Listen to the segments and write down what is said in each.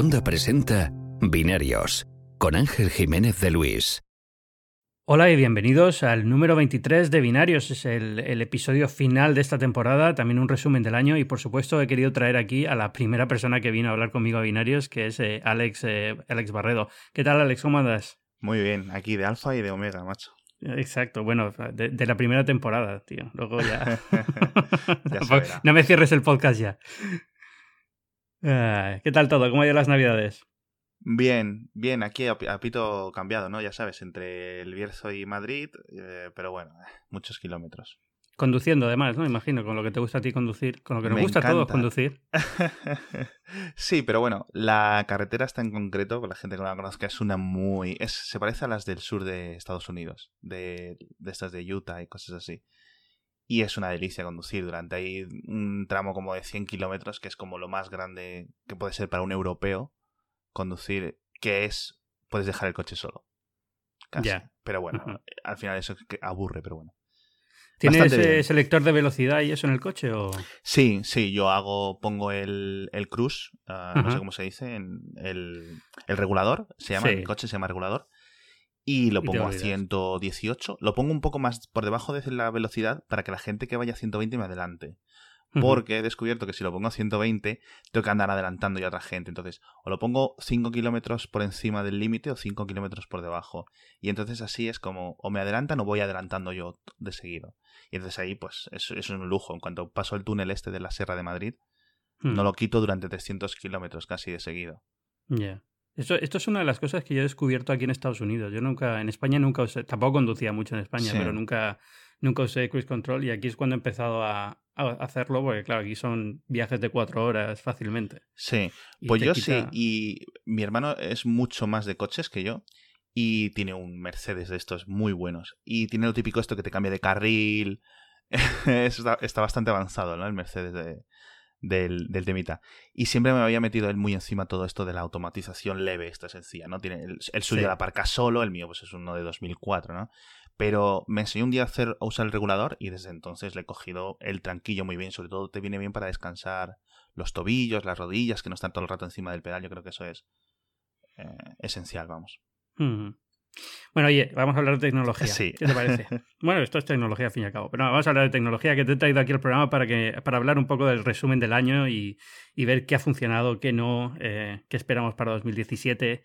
Onda presenta Binarios con Ángel Jiménez de Luis. Hola y bienvenidos al número 23 de Binarios. Es el, episodio final de esta temporada, también un resumen del año y por supuesto he querido traer aquí a la primera persona que vino a hablar conmigo a Binarios, que es eh, Alex, eh, Alex Barredo. ¿Qué tal Alex? ¿Cómo andas? Muy bien, aquí de Alfa y de Omega, macho. Exacto, bueno, de, la primera temporada, tío. Luego ya. no me cierres el podcast ya. ¿Qué tal todo? ¿Cómo ha ido las navidades? Bien, bien, aquí a, pito cambiado, ¿no? Ya sabes, entre el Bierzo y Madrid, eh, pero bueno, muchos kilómetros. Conduciendo, además, ¿no? Imagino, con lo que te gusta a ti conducir, con lo que nos gusta a todos conducir. sí, pero bueno, la carretera está en concreto, con la gente que no la conozca, es una muy. Es, se parece a las del sur de Estados Unidos, de, de estas de Utah y cosas así. Y es una delicia conducir durante ahí un tramo como de 100 kilómetros, que es como lo más grande que puede ser para un europeo conducir, que es. Puedes dejar el coche solo. Casi. Pero bueno, al final eso aburre, pero bueno. ¿Tienes ese selector de velocidad y eso en el coche? O... Sí, sí, yo hago, pongo el, el cruise, ah, no sé cómo se dice, en el, el regulador, se llama, el coche se llama regulador, y lo pongo a 118. Lo pongo un poco más por debajo de la velocidad para que la gente que vaya a 120 me adelante porque he descubierto que si lo pongo a 120 tengo que andar adelantando ya a otra gente. Entonces, o lo pongo 5 kilómetros por encima del límite o 5 kilómetros por debajo. Y entonces así es como o me adelantan o voy adelantando yo de seguido. Y entonces ahí pues eso, es un lujo. En cuanto paso el túnel este de la Sierra de Madrid, no lo quito durante 300 kilómetros casi de seguido. Ya. Esto, esto, es una de las cosas que yo he descubierto aquí en Estados Unidos. Yo nunca, en España nunca usé, tampoco conducía mucho en España, pero nunca, nunca usé cruise control y aquí es cuando he empezado a, hacerlo, porque claro, aquí son viajes de cuatro horas fácilmente. Sí, pues yo sí, y mi hermano es mucho más de coches que yo y tiene un Mercedes de estos muy buenos y tiene lo típico esto que te cambia de carril, está, está, bastante avanzado, ¿no? El Mercedes de, del, del, temita. Y siempre me había metido él muy encima todo esto de la automatización leve, esta sencilla, ¿no? Tiene el, suyo la aparca solo, el mío pues es uno de 2004, ¿no? Pero me enseñó un día a, hacer, a usar el regulador y desde entonces le he cogido el tranquillo muy bien. Sobre todo te viene bien para descansar los tobillos, las rodillas, que no están todo el rato encima del pedal. Yo creo que eso es eh, esencial, vamos. Bueno, oye, vamos a hablar de tecnología. Sí. ¿Qué te parece? bueno, esto es tecnología al fin y al cabo. Pero no, vamos a hablar de tecnología, que te he traído aquí el programa para, que, para hablar un poco del resumen del año y, y ver qué ha funcionado, qué no, eh, qué esperamos para 2017.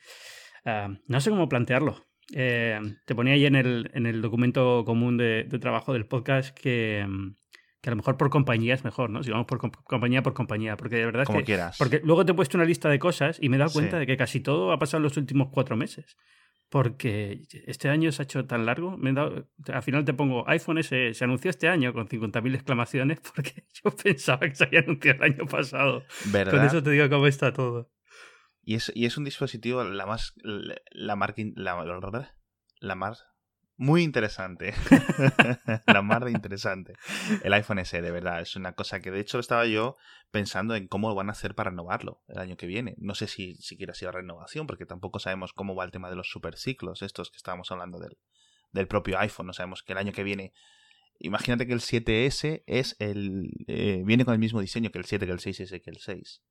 Ah, no sé cómo plantearlo. Eh, te ponía ahí en el, en el documento común de, trabajo del podcast que, que, a lo mejor por compañía es mejor, ¿no? Si vamos por compañía por compañía, porque de verdad Como que, quieras. Porque luego te he puesto una lista de cosas y me he dado cuenta de que casi todo ha pasado en los últimos cuatro meses porque este año se ha hecho tan largo. Me dado, al final te pongo iPhone S, se anunció este año con 50.000 exclamaciones porque yo pensaba que se había anunciado el año pasado. ¿verdad? Con eso te digo cómo está todo. Y es, y es un dispositivo la más. La, la, la, la más muy interesante. la mar de interesante. El iPhone SE, de verdad, es una cosa que de hecho estaba yo pensando en cómo van a hacer para renovarlo el año que viene. No sé si siquiera ha sido renovación, porque tampoco sabemos cómo va el tema de los superciclos, estos que estábamos hablando del, del propio iPhone. No sabemos que el año que viene. Imagínate que el 7S es el. Eh, viene con el mismo diseño que el 7, que el 6S, que el 6.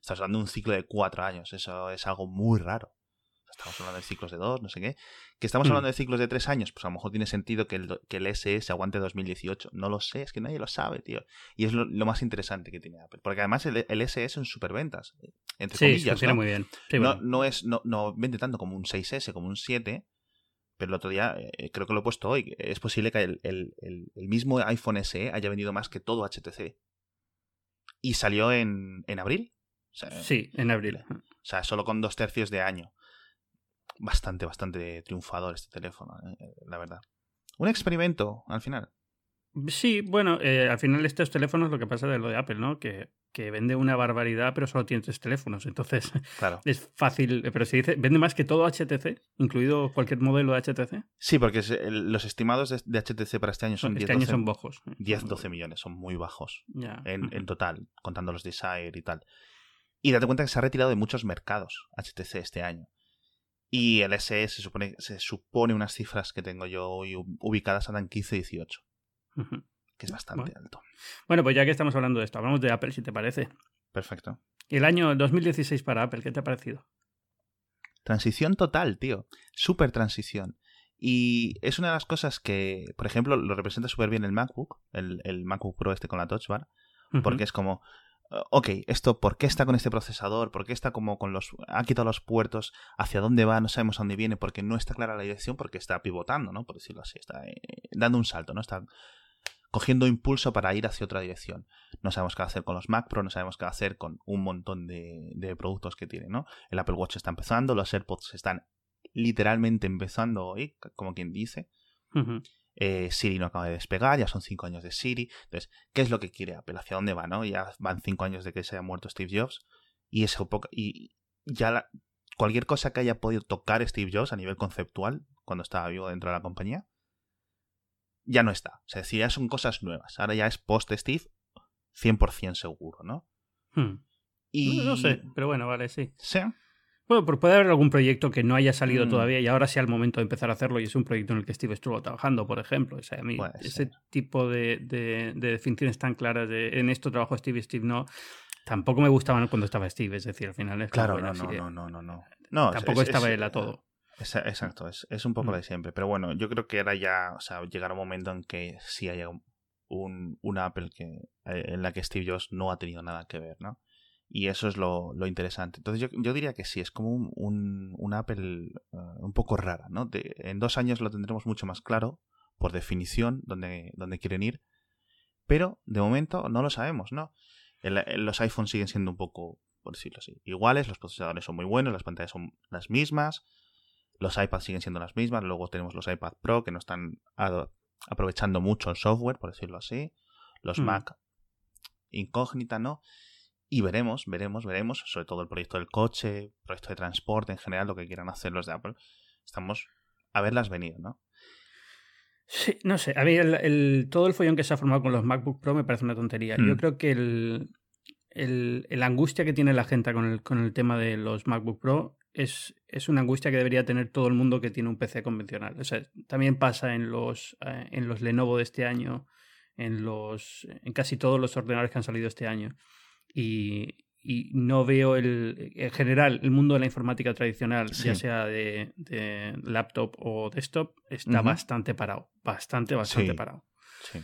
Estás hablando de un ciclo de cuatro años. Eso es algo muy raro estamos hablando de ciclos de dos, no sé qué. Que estamos hmm. hablando de ciclos de tres años, pues a lo mejor tiene sentido que el, que el SE se aguante 2018. No lo sé, es que nadie lo sabe, tío. Y es lo, más interesante que tiene Apple. Porque además el, el SE son superventas. Entre comillas. ¿no? muy bien. no, no, es, no, no vende tanto como un 6S, como un 7. Pero el otro día, eh, creo que lo he puesto hoy, es posible que el, el, el, mismo iPhone SE haya vendido más que todo HTC. Y salió en, en abril. sí, en abril. O sea, solo con dos tercios de año bastante, bastante triunfador este teléfono, eh, la verdad. Un experimento, al final. Sí, bueno, eh, al final estos teléfonos lo que pasa de lo de Apple, ¿no? Que, que vende una barbaridad, pero solo tiene tres teléfonos. Entonces, claro. es fácil. Pero se dice, ¿vende más que todo HTC? ¿Incluido cualquier modelo de HTC? Sí, porque los estimados de, HTC para este año son 10, este año son bajos. 10, 12 millones, son muy bajos. En, en, total, contando los Desire y tal. Y date cuenta que se ha retirado de muchos mercados HTC este año. Y el SE se supone, se supone unas cifras que tengo yo hoy ubicadas andan 15-18. que es bastante alto. Bueno, pues ya que estamos hablando de esto, hablamos de Apple, si te parece. Perfecto. ¿Y el año 2016 para Apple, qué te ha parecido? Transición total, tío. Súper transición. Y es una de las cosas que, por ejemplo, lo representa súper bien el MacBook, el, el, MacBook Pro este con la Touch Bar, porque es como, ok, esto, ¿por qué está con este procesador? ¿Por qué está como con los, ha quitado los puertos? ¿Hacia dónde va? No sabemos a dónde viene porque no está clara la dirección, porque está pivotando, ¿no? Por decirlo así, está eh, dando un salto, ¿no? Está cogiendo impulso para ir hacia otra dirección. No sabemos qué hacer con los Mac Pro, no sabemos qué hacer con un montón de, de productos que tiene, ¿no? El Apple Watch está empezando, los AirPods están literalmente empezando hoy, como quien dice. Eh, Siri no acaba de despegar, ya son cinco años de Siri. Entonces, ¿qué es lo que quiere Apple? ¿Hacia dónde va? ¿no? Ya van cinco años de que se haya muerto Steve Jobs. Y eso y ya la, cualquier cosa que haya podido tocar Steve Jobs a nivel conceptual, cuando estaba vivo dentro de la compañía, ya no está. O sea, si ya son cosas nuevas. Ahora ya es post Steve 100% seguro, ¿no? Hmm. Y... No, no, sé, pero bueno, vale, sí. Sí. Bueno, pues puede haber algún proyecto que no haya salido mm. todavía y ahora sea el momento de empezar a hacerlo y es un proyecto en el que Steve estuvo trabajando, por ejemplo. O sea, a mí ese tipo de, de, de, definiciones tan claras de en esto trabajo Steve y Steve no, tampoco me gustaban cuando estaba Steve, es decir, al final es Claro, no, no, no, no, no, no, Tampoco estaba él a todo. Es, exacto, es, es, un poco mm. de siempre. Pero bueno, yo creo que era ya, o sea, llegará un momento en que sí haya un, una Apple que, eh, en la que Steve Jobs no ha tenido nada que ver, ¿no? Y eso es lo, lo interesante. Entonces yo, yo, diría que sí, es como un, un, un Apple uh, un poco rara, ¿no? De, en dos años lo tendremos mucho más claro, por definición, dónde, dónde quieren ir. Pero de momento no lo sabemos, ¿no? El, el, los iPhones siguen siendo un poco, por decirlo así, iguales, los procesadores son muy buenos, las pantallas son las mismas, los iPads siguen siendo las mismas, luego tenemos los iPad Pro que no están aprovechando mucho el software, por decirlo así, los mm. Mac incógnita, ¿no? Y veremos, veremos, veremos, sobre todo el proyecto del coche, proyecto de transporte en general, lo que quieran hacer los de Apple. Estamos a verlas venir, ¿no? Sí, no sé. A mí el, el, todo el follón que se ha formado con los MacBook Pro me parece una tontería. Mm. Yo creo que el, el, el, angustia que tiene la gente con el, con el tema de los MacBook Pro es, es, una angustia que debería tener todo el mundo que tiene un PC convencional. O sea, también pasa en los, eh, en los Lenovo de este año, en, los, en casi todos los ordenadores que han salido este año y, y no veo el, en general el mundo de la informática tradicional, sí. ya sea de, de, laptop o desktop, está uh -huh. bastante parado, bastante, bastante sí. parado. Sí.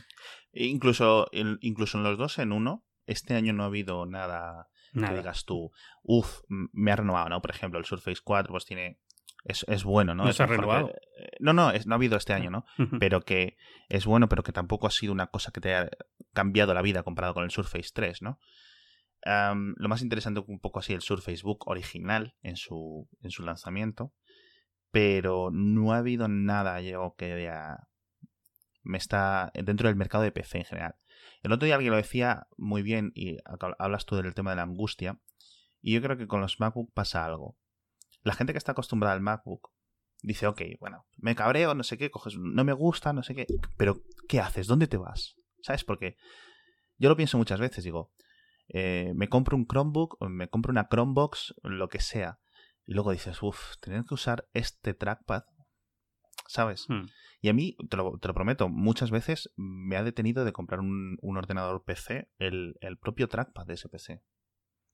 E incluso, incluso en los dos en uno, este año no ha habido nada, nada. que digas tú, uff, me ha renovado, ¿no? Por ejemplo, el Surface 4 pues tiene es, es, bueno, ¿no? ¿No se ha renovado? No, no, es, no ha habido este año, ¿no? Uh -huh. Pero que es bueno, pero que tampoco ha sido una cosa que te haya cambiado la vida comparado con el Surface 3, ¿no? Lo más interesante un poco así el Surface Book original en su, en su lanzamiento, pero no ha habido nada yo que me está dentro del mercado de PC en general. El otro día alguien lo decía muy bien y hablas tú del tema de la angustia y yo creo que con los MacBook pasa algo. La gente que está acostumbrada al MacBook dice, ok, bueno, me cabreo, no sé qué, coges, no me gusta, no sé qué, pero ¿qué haces? ¿Dónde te vas? ¿Sabes? Porque yo lo pienso muchas veces, digo, eh, me compro un Chromebook, me compro una Chromebox, lo que sea. Y luego dices, uff, tener que usar este trackpad, ¿sabes? Hmm. Y a mí, te lo, te lo, prometo, muchas veces me ha detenido de comprar un, un ordenador PC el, el, propio trackpad de ese PC.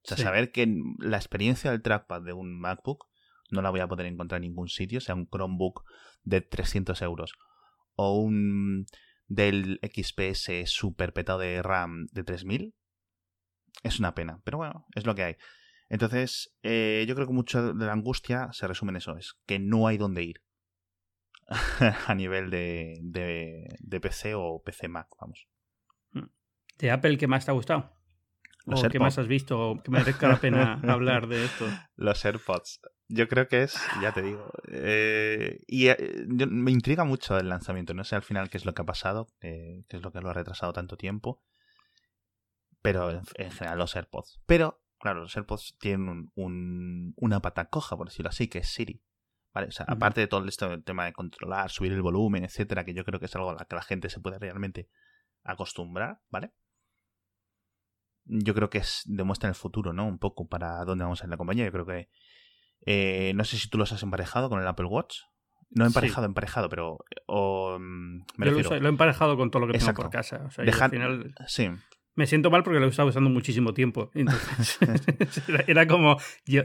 O sea, sí. saber que la experiencia del trackpad de un MacBook no la voy a poder encontrar en ningún sitio, sea un Chromebook de 300 euros o un del XPS super petado de RAM de 3000, es una pena, pero bueno, es lo que hay. Entonces, eh, yo creo que mucho de la angustia se resume en eso, es que no hay dónde ir a nivel de, de, de, PC o PC Mac, vamos. ¿De Apple qué más te ha gustado? Los ¿O AirPods. qué más has visto? ¿O que merezca la pena hablar de esto? Los AirPods. Yo creo que es, ya te digo, eh, y eh, me intriga mucho el lanzamiento. No sé al final qué es lo que ha pasado, eh, qué es lo que lo ha retrasado tanto tiempo pero en, en, general los AirPods. Pero, claro, los AirPods tienen un, un, una pata coja, por decirlo así, que es Siri. ¿Vale? O sea, uh -huh. aparte de todo este tema de controlar, subir el volumen, etcétera, que yo creo que es algo a la que la gente se puede realmente acostumbrar, ¿vale? Yo creo que es, demuestra en el futuro, ¿no? Un poco para dónde vamos en la compañía. Yo creo que. Eh, no sé si tú los has emparejado con el Apple Watch. No emparejado, emparejado, pero. O, mm, me Yo lo, uso- lo he emparejado con todo lo que tengo Exacto. por casa. O sea, Dejar- al final Sí, me siento mal porque lo he estado usando muchísimo tiempo. Entonces, era, como. Yo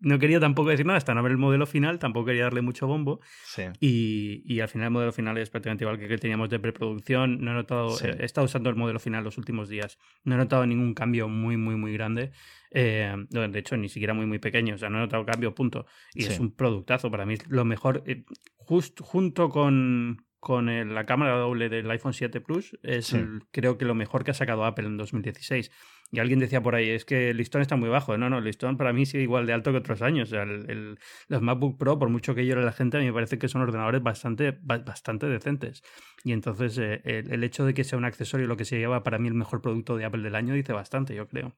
no quería tampoco decir nada hasta no ver el modelo final, tampoco quería darle mucho bombo. sí. Y, y al final el modelo final es prácticamente igual que el que teníamos de preproducción. No he notado, Sí. he estado usando el modelo final los últimos días. No he notado ningún cambio muy, muy, muy grande. Eh, de hecho, ni siquiera muy, muy pequeño. O sea, no he notado cambio, punto. Y Sí. es un productazo. Para mí es lo mejor. eh, just, junto con, con el- la cámara doble del iPhone 7 Plus, es Sí. el- creo que lo mejor que ha sacado Apple en 2016. Y alguien decía por ahí, es que el listón está muy bajo. No, no, el listón para mí sigue igual de alto que otros años. O sea, el- los MacBook Pro, por mucho que llore la gente, a mí me parece que son ordenadores bastante, ba- bastante decentes. Y entonces eh, el hecho de que sea un accesorio lo que se lleva para mí el mejor producto de Apple del año dice bastante, yo creo.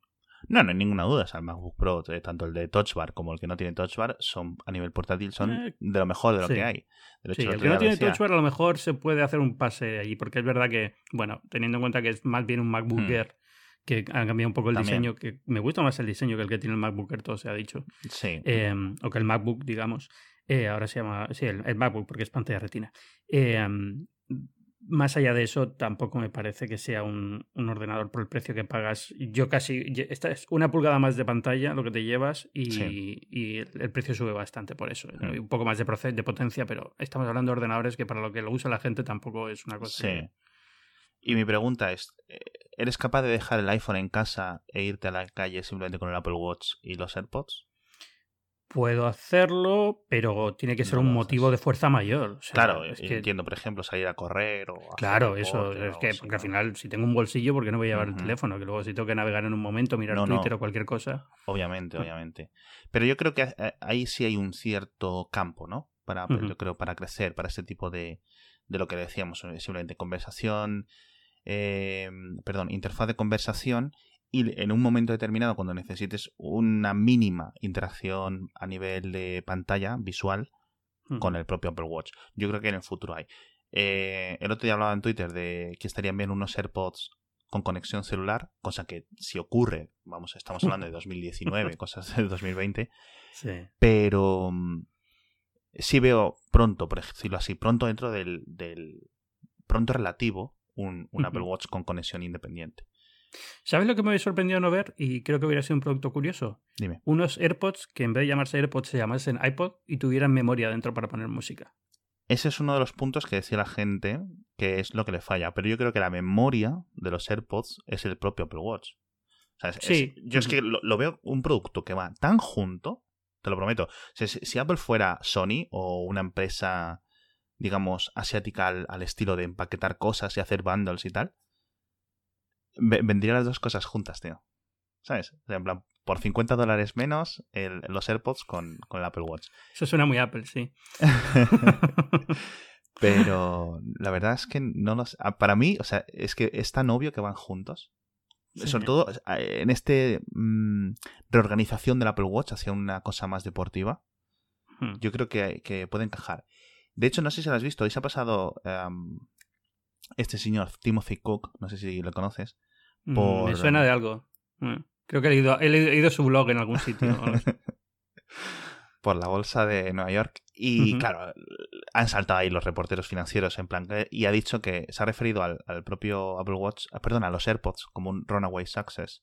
No, no hay ninguna duda. O sea, el MacBook Pro, eh, tanto el de Touch Bar como el que no tiene Touch Bar, son a nivel portátil son Eh, de lo mejor de lo sí. que hay. De hecho, Sí, el que no tiene Touch Bar a lo mejor se puede hacer un pase allí, porque es verdad que, bueno, teniendo en cuenta que es más bien un MacBook Hmm. Que han cambiado un poco el También. diseño, que me gusta más el diseño que el que tiene el MacBook Air, todo se ha dicho. Sí. Eh, o que el MacBook, digamos. Eh, ahora se llama, sí, el, el MacBook, porque es pantalla retina. Eh, más allá de eso, tampoco me parece que sea un, un ordenador por el precio que pagas. Yo casi, esta es una pulgada más de pantalla lo que te llevas y, Sí. y el, precio sube bastante por eso. Mm. Y Un poco más de, proce- de potencia, pero estamos hablando de ordenadores que para lo que lo usa la gente tampoco es una cosa. Sí. que- Y mi pregunta es, eh, ¿eres capaz de dejar el iPhone en casa e irte a la calle simplemente con el Apple Watch y los AirPods? Puedo hacerlo, pero tiene que ser No un motivo haces. de fuerza mayor. O sea, claro, es que entiendo, por ejemplo, salir a correr o hacer Claro, eso, es que porque al final, si tengo un bolsillo, ¿por qué no voy a llevar el teléfono? Que luego si tengo que navegar en un momento, mirar No, no. Twitter o cualquier cosa. Obviamente, Mm. obviamente. Pero yo creo que ahí sí hay un cierto campo, ¿no? Para Ujú. yo creo, para crecer, para este tipo de, de lo que decíamos, eh, simplemente conversación, eh, perdón, interfaz de conversación y en un momento determinado, cuando necesites una mínima interacción a nivel de pantalla visual, con el propio Apple Watch. Yo creo que en el futuro hay. Eh, el otro día hablaba en Twitter de que estarían bien unos AirPods con conexión celular, cosa que si ocurre, vamos, estamos hablando de 2019, cosas del 2020, Sí. pero mm, sí veo pronto, por decirlo así, pronto dentro del, del pronto relativo, un, un. Apple Watch con conexión independiente. ¿Sabes lo que me había sorprendido no ver? Y creo que hubiera sido un producto curioso. Dime. Unos AirPods que en vez de llamarse AirPods se llamasen iPod y tuvieran memoria dentro para poner música. Ese es uno de los puntos que decía la gente que es lo que le falla, pero yo creo que la memoria de los AirPods es el propio Apple Watch. O sea, es- Sí. es- yo es que lo, lo veo un producto que va tan junto, te lo prometo. Si Apple fuera Sony o una empresa, digamos, asiática al, al estilo de empaquetar cosas y hacer bundles y tal, ve- vendrían las dos cosas juntas, tío. ¿Sabes? O sea, en plan, por 50 dólares menos el- los AirPods con, con el Apple Watch. Eso suena muy Apple, sí. Pero la verdad es que no los. ah, Para mí, o sea, es que es tan obvio que van juntos. Sí. Sobre todo en este mm, reorganización del Apple Watch hacia una cosa más deportiva. Hmm. Yo creo que, que puede encajar. De hecho, no sé si lo has visto. Hoy se ha pasado este señor Timothy Cook. No sé si lo conoces. Mm, por- Me suena de algo. Mm. Creo que he leído, he leído su blog en algún sitio. por la bolsa de Nueva York. Y claro, han saltado ahí los reporteros financieros en plan. que- Y ha dicho que se ha referido al, al propio Apple Watch, ah, perdón, a los AirPods como un runaway success.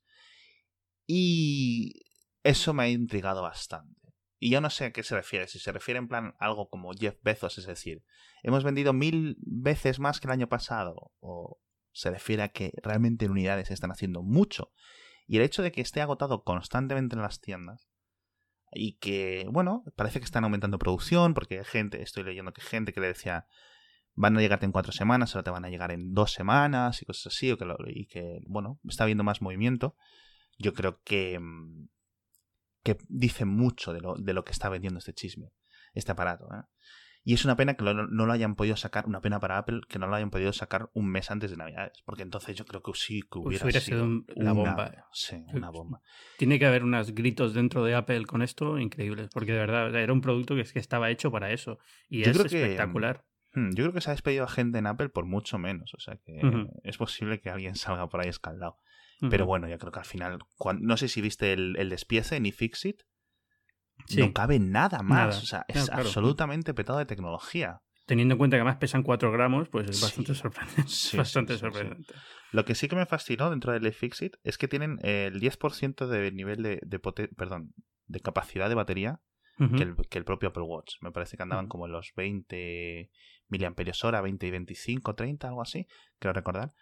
Y eso me ha intrigado bastante. Y yo no sé a qué se refiere. Si se refiere en plan algo como Jeff Bezos, es decir, hemos vendido mil veces más que el año pasado. O se refiere a que realmente en unidades están haciendo mucho. Y el hecho de que esté agotado constantemente en las tiendas y que, bueno, parece que están aumentando producción porque hay gente, estoy leyendo que gente que le decía van a llegarte en cuatro semanas, ahora te van a llegar en dos semanas y cosas así, o que lo- y que, bueno, está habiendo más movimiento. Yo creo que, mm, que dice mucho de lo, de lo que está vendiendo este chisme, este aparato. ¿eh? Y es una pena que lo- no lo hayan podido sacar, una pena para Apple que no lo hayan podido sacar un mes antes de Navidades, porque entonces yo creo que sí que hubiera, hubiera sido la una- bomba. Sí, una bomba. Tiene que haber unos gritos dentro de Apple con esto increíbles, porque de verdad era un producto que, es que estaba hecho para eso. Y Yo es creo que, espectacular. Hmm, Yo creo que se ha despedido a gente en Apple por mucho menos. O sea que es posible que alguien salga por ahí escaldado. Pero bueno, yo creo que al final. no sé si viste el, el despiece ni Fixit. No cabe nada más. O sea, es absolutamente petado de tecnología. Teniendo en cuenta que además pesan 4 gramos, pues es bastante sorprendente. bastante sorprendente. Lo que sí que me fascinó dentro del iFixit es que tienen el 10% de nivel de, de perdón, de capacidad de batería que, el, que, el, propio Apple Watch. Me parece que andaban como en los 20 miliamperios hora, 20 y 25, 30, algo así, creo recordar.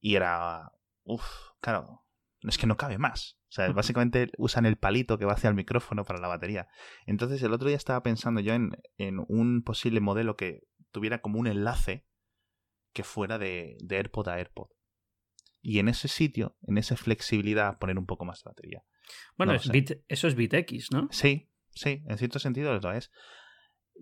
Y era, uff, claro, es que no cabe más. O sea, básicamente usan el palito que va hacia el micrófono para la batería. Entonces, el otro día estaba pensando yo en, en un posible modelo que tuviera como un enlace que fuera de, de AirPod a AirPod. Y en ese sitio, en esa flexibilidad, poner un poco más de batería. Bueno, eso es BitX, ¿no? Sí, sí, en cierto sentido lo es.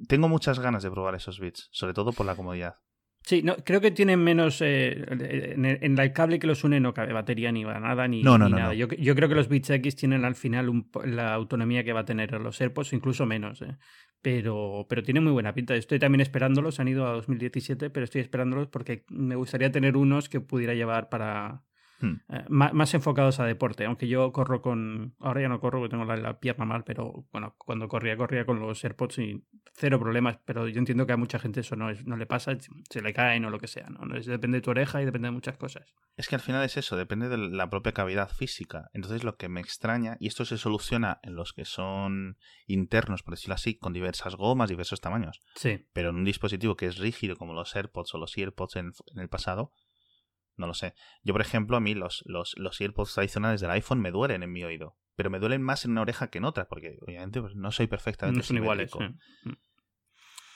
Tengo muchas ganas de probar esos bits, sobre todo por la comodidad. Sí, no, creo que tienen menos. Eh, en, el, cable que los une no cabe batería ni nada, ni, nada. Yo, creo que los Beats X tienen al final la autonomía que va a tener los AirPods, incluso menos. Eh. Pero, pero tiene muy buena pinta. Estoy también esperándolos. Han ido a 2017, pero estoy esperándolos porque me gustaría tener unos que pudiera llevar para, Hmm. Eh, más, enfocados a deporte, aunque yo corro con, ahora ya no corro porque tengo la, pierna mal, pero bueno, cuando corría, corría con los AirPods y cero problemas, pero yo entiendo que a mucha gente eso no, es, no le pasa, se le caen o lo que sea, ¿no? depende de tu oreja y depende de muchas cosas. Es que al final es eso, depende de la propia cavidad física, entonces lo que me extraña, y esto se soluciona en los que son internos, por decirlo así, con diversas gomas, diversos tamaños, sí. pero en un dispositivo que es rígido como los AirPods o los EarPods en el pasado, no lo sé. Yo, por ejemplo, a mí los, los, los AirPods tradicionales del iPhone me duelen en mi oído. Pero me duelen más en una oreja que en otra, porque obviamente pues, no soy perfectamente. No son iguales. Mm.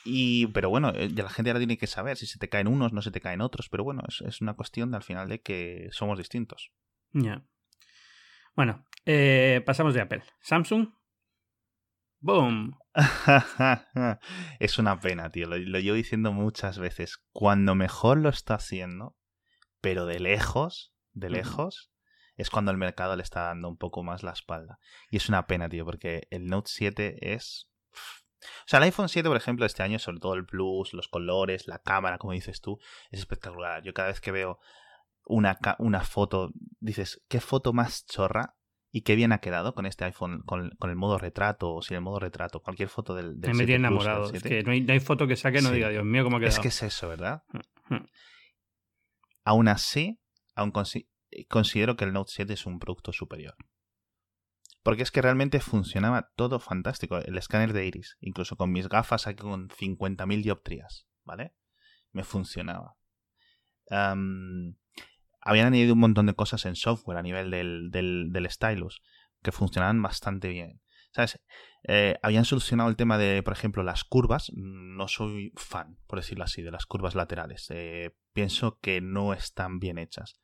Y, pero bueno, eh, ya la gente ahora tiene que saber si se te caen unos, no se te caen otros. Pero bueno, es, es una cuestión de, al final de que somos distintos. Ya. Bueno, eh, pasamos de Apple. Samsung. ¡Boom! es una pena, tío. Lo, lo llevo diciendo muchas veces. Cuando mejor lo está haciendo pero de lejos, de lejos, es cuando el mercado le está dando un poco más la espalda. Y es una pena, tío, porque el Note 7 es... O sea, el iPhone 7, por ejemplo, este año, sobre todo el Plus, los colores, la cámara, como dices tú, es espectacular. Yo cada vez que veo una, una foto, dices, ¿qué foto más chorra? Y qué bien ha quedado con este iPhone, con, el modo retrato o sin el modo retrato, cualquier foto del, del Me metí enamorado. Es que no hay, foto que saque no diga, Dios mío, cómo ha quedado. Es que es eso, ¿verdad? Aún así, aún considero que el Note 7 es un producto superior. Porque es que realmente funcionaba todo fantástico. El escáner de iris, incluso con mis gafas aquí con 50.000 dioptrías, ¿vale? Me funcionaba. habían añadido un montón de cosas en software a nivel del, del, stylus que funcionaban bastante bien. ¿Sabes? Eh, habían solucionado el tema de, por ejemplo, las curvas. No soy fan, por decirlo así, de las curvas laterales. Eh, pienso que no están bien hechas.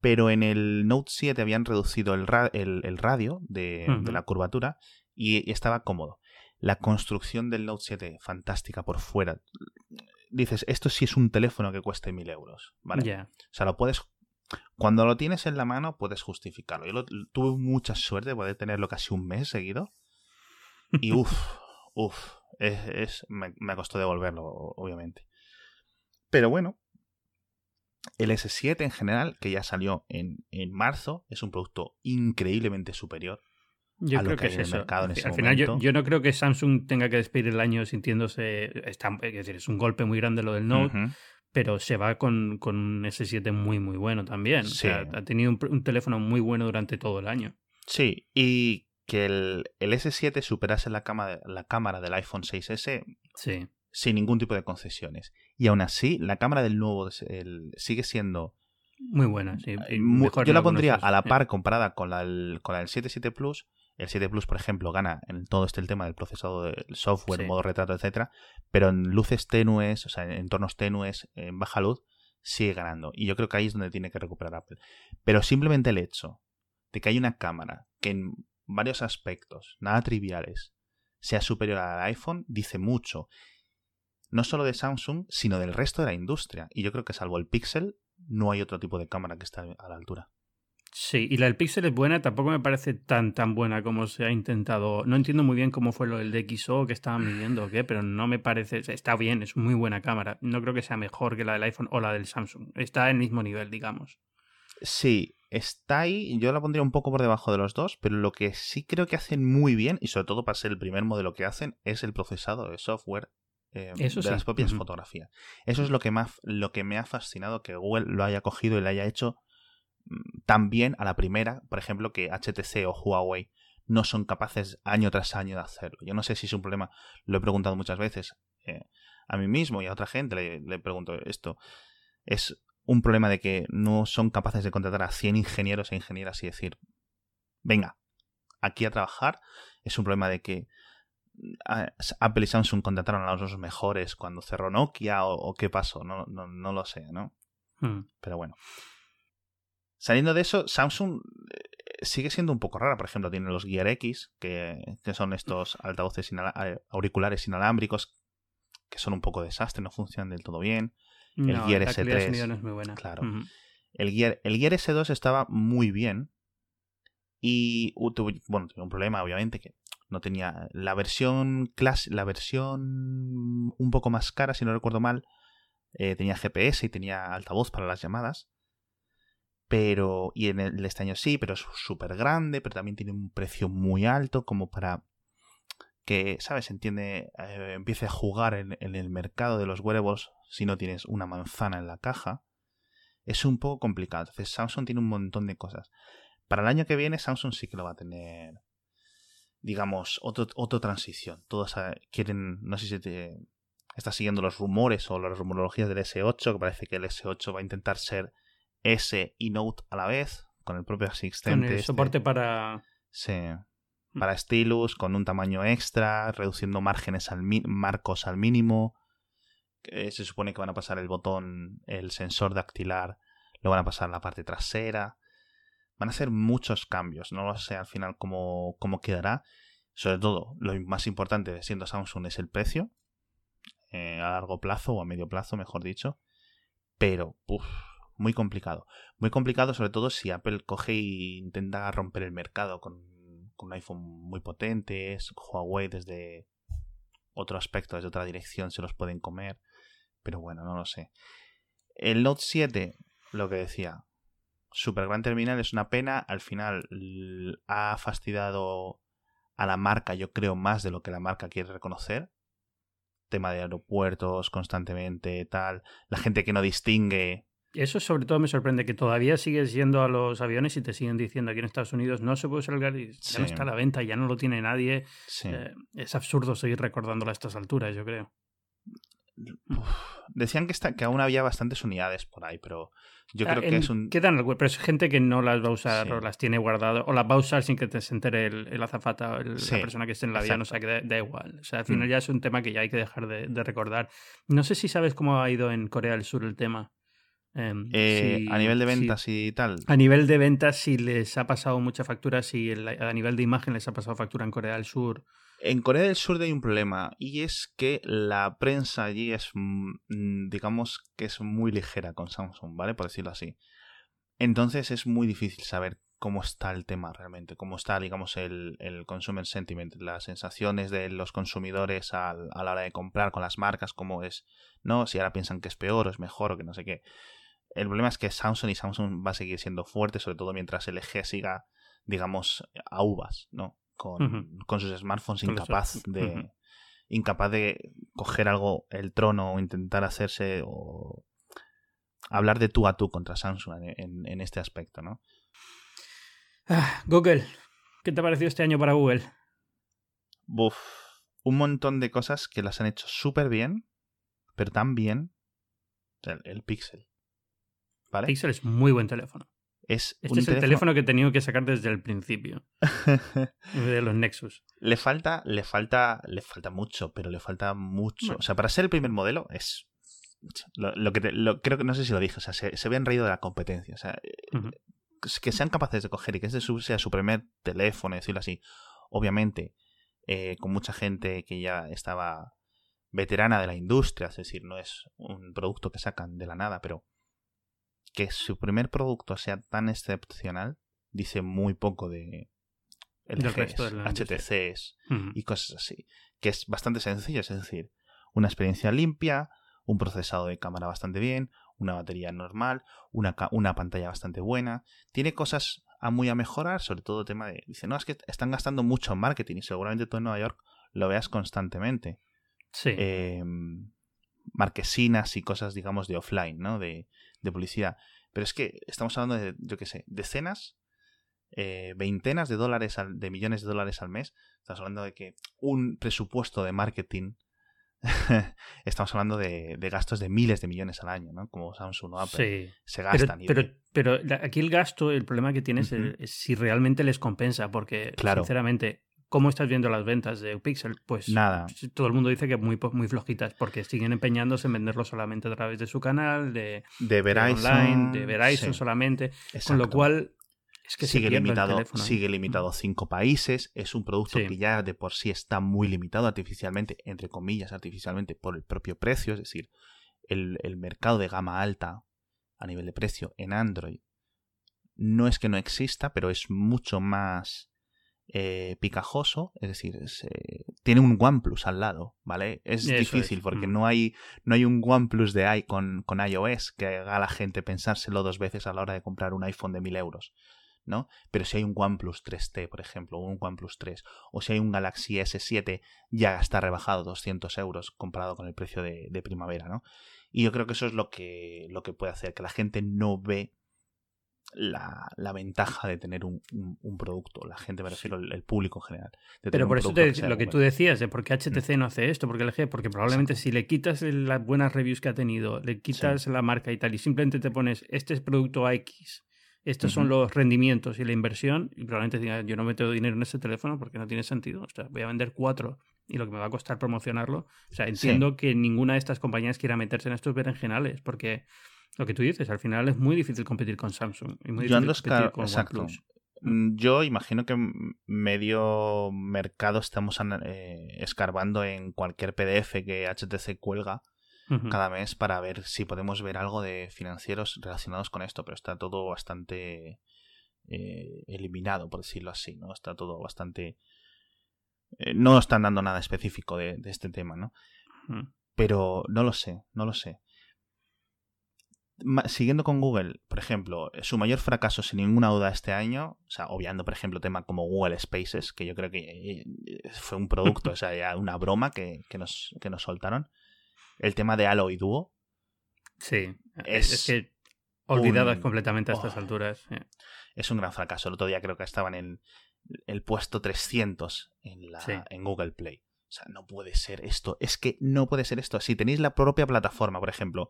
Pero en el Note 7 habían reducido el, radio de, la curvatura y estaba cómodo. La construcción del Note 7, fantástica por fuera. Dices, esto sí es un teléfono que cueste mil euros, ¿vale? O sea, lo puedes cuando lo tienes en la mano puedes justificarlo. Yo tuve mucha suerte de poder tenerlo casi un mes seguido. Y uff, uff, es, me, me, costó devolverlo, obviamente. Pero bueno, el S7 en general, que ya salió en, en marzo, es un producto increíbmente superior yo creo que, es eso. Al final, yo, no creo que Samsung tenga que despedir el año sintiéndose. Está, es decir, es un golpe muy grande lo del Note, pero se va con, con, un S7 muy, muy bueno también. ha tenido un, teléfono muy bueno durante todo el año. Sí, y que el, el S7 superase la, la cámara del iPhone 6S. Sí sin ningún tipo de concesiones. Y aún así, la cámara del nuevo sigue siendo... Muy buena, sí. Eh, yo la pondría a la par comparada con la, con la del 7.7 Plus. El 7 Plus, por ejemplo, gana en todo este el tema del procesado del software, modo retrato, etcétera, pero en luces tenues, o sea, en entornos tenues, en baja luz, sigue ganando. Y yo creo que ahí es donde tiene que recuperar Apple. Pero simplemente el hecho de que hay una cámara que en varios aspectos, nada triviales, sea superior al iPhone, dice mucho no solo de Samsung, sino del resto de la industria. Y yo creo que salvo el Pixel, no hay otro tipo de cámara que esté a la altura. Sí, y la del Pixel es buena, tampoco me parece tan tan buena como se ha intentado. No entiendo muy bien cómo fue lo del DxO que estaban midiendo o qué, pero no me parece. Está bien, es muy buena cámara. No creo que sea mejor que la del iPhone o la del Samsung. Está en el mismo nivel, digamos. Sí, está ahí. Yo la pondría un poco por debajo de los dos, pero lo que sí creo que hacen muy bien, y sobre todo para ser el primer modelo que hacen, es el procesado de software eh, de las propias fotografías. Eso es lo que, más, lo que me ha fascinado que Google lo haya cogido y le haya hecho mm, tan bien a la primera, por ejemplo, que HTC o Huawei no son capaces año tras año de hacerlo. Yo no sé si es un problema, lo he preguntado muchas veces eh, a mí mismo y a otra gente, le, le pregunto esto. ¿Es un problema de que no son capaces de contratar a 100 ingenieros e ingenieras y decir, venga, aquí a trabajar? ¿Es un problema de que Apple y Samsung contrataron a los mejores cuando cerró Nokia o, qué pasó, no, no, lo sé, ¿no? Hmm. Pero bueno. Saliendo de eso, Samsung eh, sigue siendo un poco rara. Por ejemplo, tiene los Gear X, que, son estos altavoces eh, auriculares inalámbricos, que son un poco desastre, no funcionan del todo bien. el Gear S3. No es muy buena. Claro. el, Gear, el Gear S2 estaba muy bien. Y bueno, tuvo un problema, obviamente, que no tenía la versión clase, la versión un poco más cara, si no recuerdo mal, eh, tenía GPS y tenía altavoz para las llamadas. Pero, y en el, este año sí, pero es súper grande, pero también tiene un precio muy alto como para que, ¿sabes? Entiende, eh, empiece a jugar en, el mercado de los wearables si no tienes una manzana en la caja. Es un poco complicado. Entonces, Samsung tiene un montón de cosas. Para el año que viene, Samsung sí que lo va a tener digamos, otro, otra transición. Todos quieren, no sé si te estás siguiendo los rumores o las rumorologías del S8, que parece que el S8 va a intentar ser S y Note a la vez, con el propio asistente. Con el este. soporte para... Sí, mm. para stylus, con un tamaño extra, reduciendo márgenes al marcos al mínimo. se supone que van a pasar el botón, el sensor dactilar, lo van a pasar la parte trasera van a hacer muchos cambios. No lo sé al final cómo, cómo quedará. Sobre todo, lo más importante siendo Samsung es el precio. Eh, a largo plazo o a medio plazo, mejor dicho. Pero, uff, muy complicado. Muy complicado, sobre todo si Apple coge e intenta romper el mercado con, con un iPhone muy potente. Huawei desde otro aspecto, desde otra dirección, se los pueden comer. Pero bueno, no lo sé. El Note 7, lo que decía, Super Gran Terminal es una pena. Al final ha fastidiado a la marca, yo creo, más de lo que la marca quiere reconocer. Tema de aeropuertos constantemente, tal. La gente que no distingue. Eso sobre todo me sorprende, que todavía sigues yendo a los aviones y te siguen diciendo aquí en Estados Unidos no se puede usar el Gary, ya no está a la venta, ya no lo tiene nadie. Eh, es absurdo seguir recordándolo a estas alturas, yo creo. Decían que, está, que aún había bastantes unidades por ahí, pero yo creo que es un. Quedan, pero es gente que no las va a usar o las tiene guardado o las va a usar sin que te se entere el, azafata o la persona que esté en la avión, o sea que da, igual. O sea, al final mm. ya es un tema que ya hay que dejar de, recordar. No sé si sabes cómo ha ido en Corea del Sur el tema. Em, eh, a nivel de ventas y tal. A nivel de ventas, si les ha pasado mucha factura, si a nivel de imagen les ha pasado factura en Corea del Sur. En Corea del Sur hay un problema y es que la prensa allí es, mm, digamos que es muy ligera con Samsung, ¿vale? Por decirlo así. Entonces es muy difícil saber cómo está el tema realmente, cómo está, digamos, el, el consumer sentiment, las sensaciones de los consumidores a la hora de comprar con las marcas, cómo es, ¿no? Si ahora piensan que es peor o es mejor o que no sé qué. El problema es que Samsung y Samsung va a seguir siendo fuerte, sobre todo mientras LG siga, digamos, a uvas, ¿no? Con, con sus smartphones incapaz de incapaz de coger algo el trono o intentar hacerse o hablar de tú a tú contra Samsung en, en este aspecto, ¿no? Ah, Google, ¿qué te ha parecido este año para Google? Buf, un montón de cosas que las han hecho súper bien, pero tan bien el, el Pixel. ¿Vale? Pixel es muy buen teléfono este es el teléfono que he tenido que sacar desde el principio. de los Nexus. Le falta, le falta, le falta mucho, pero le falta mucho. O sea, para ser el primer modelo es. Lo, que creo que no sé si lo dije, o sea, se, se habían reído de la competencia. O sea, que sean capaces de coger y que este sea su primer teléfono, decirlo así. Obviamente, eh, con mucha gente que ya estaba veterana de la industria, es decir, no es un producto que sacan de la nada, pero que su primer producto sea tan excepcional dice muy poco de LGs, HTCs y cosas así. Que es bastante sencillo, es decir, una experiencia limpia, un procesado de cámara bastante bien, una batería normal, una, una pantalla bastante buena. Tiene cosas a muy a mejorar, sobre todo el tema de... Dice, no, es que están gastando mucho en marketing y seguramente tú en Nueva York lo veas constantemente. Sí. Em, marquesinas y cosas, digamos, de offline, ¿no? De, de publicidad. Pero es que estamos hablando de, yo qué sé, decenas, eh, veintenas de dólares, al, de millones de dólares al mes. Estamos hablando de que un presupuesto de marketing estamos hablando de, gastos de miles de millones al año, ¿no? Como Samsung o Apple. Se gastan. Pero, pero, aquí el gasto, el problema que tienes es, si realmente les compensa, porque sinceramente, ¿cómo estás viendo las ventas de Pixel? Pues nada. Todo el mundo dice que muy, muy flojitas, porque siguen empeñándose en venderlo solamente a través de su canal, de, de Verizon, online, de Verizon solamente. Con lo cual que sigue limitado, sigue limitado a cinco países. Es un producto que ya de por sí está muy limitado artificialmente, entre comillas, artificialmente por el propio precio. Es decir, el, mercado de gama alta a nivel de precio en Android no es que no exista, pero es mucho más eh, picajoso. Es decir, eh, tiene un OnePlus al lado, ¿vale? Es difícil porque mm. no hay no hay un OnePlus de i con, con iOS que haga a la gente pensárselo dos veces a la hora de comprar un iPhone de mil euros. ¿no? Pero si hay un OnePlus 3T, por ejemplo, o un OnePlus 3, o si hay un Galaxy S7, ya está rebajado 200 euros comparado con el precio de, primavera, ¿no? Y yo creo que eso es lo que, lo que puede hacer, que la gente no ve la, ventaja de tener un, producto. La gente, me refiero el, público en general. Pero por eso lo que tú decías, de por qué HTC mm. no hace esto, porque LG, porque probablemente si le quitas las buenas reviews que ha tenido, le quitas la marca y tal, y simplemente te pones este es producto X estos son los rendimientos y la inversión, y probablemente diga, yo no meto dinero en este teléfono porque no tiene sentido. O sea, voy a vender cuatro y lo que me va a costar promocionarlo. O sea, entiendo que ninguna de estas compañías quiera meterse en estos berenjenales, porque lo que tú dices, al final es muy difícil competir con Samsung y muy difícil competir con Exacto. Mm, yo imagino que medio mercado estamos eh, escarbando en cualquier PDF que HTC cuelga cada mes para ver si podemos ver algo de financieros relacionados con esto, pero está todo bastante eh, eliminado, por decirlo así, ¿no? Está todo bastante... Eh, no están dando nada específico de, este tema, ¿no? Pero no lo sé, no lo sé. Siguiendo con Google, por ejemplo, su mayor fracaso sin ninguna duda este año, o sea, obviando, por ejemplo, tema como Google Spaces, que yo creo que eh, fue un producto, o sea, ya una broma que, nos, que nos soltaron, el tema de Halo y Duo. Sí, es, que olvidadas completamente a estas oh. alturas. Es un gran fracaso. El otro día creo que estaba en el, el puesto 300 en, la, en Google Play. O sea, no puede ser esto. Es que no puede ser esto. Si tenéis la propia plataforma, por ejemplo,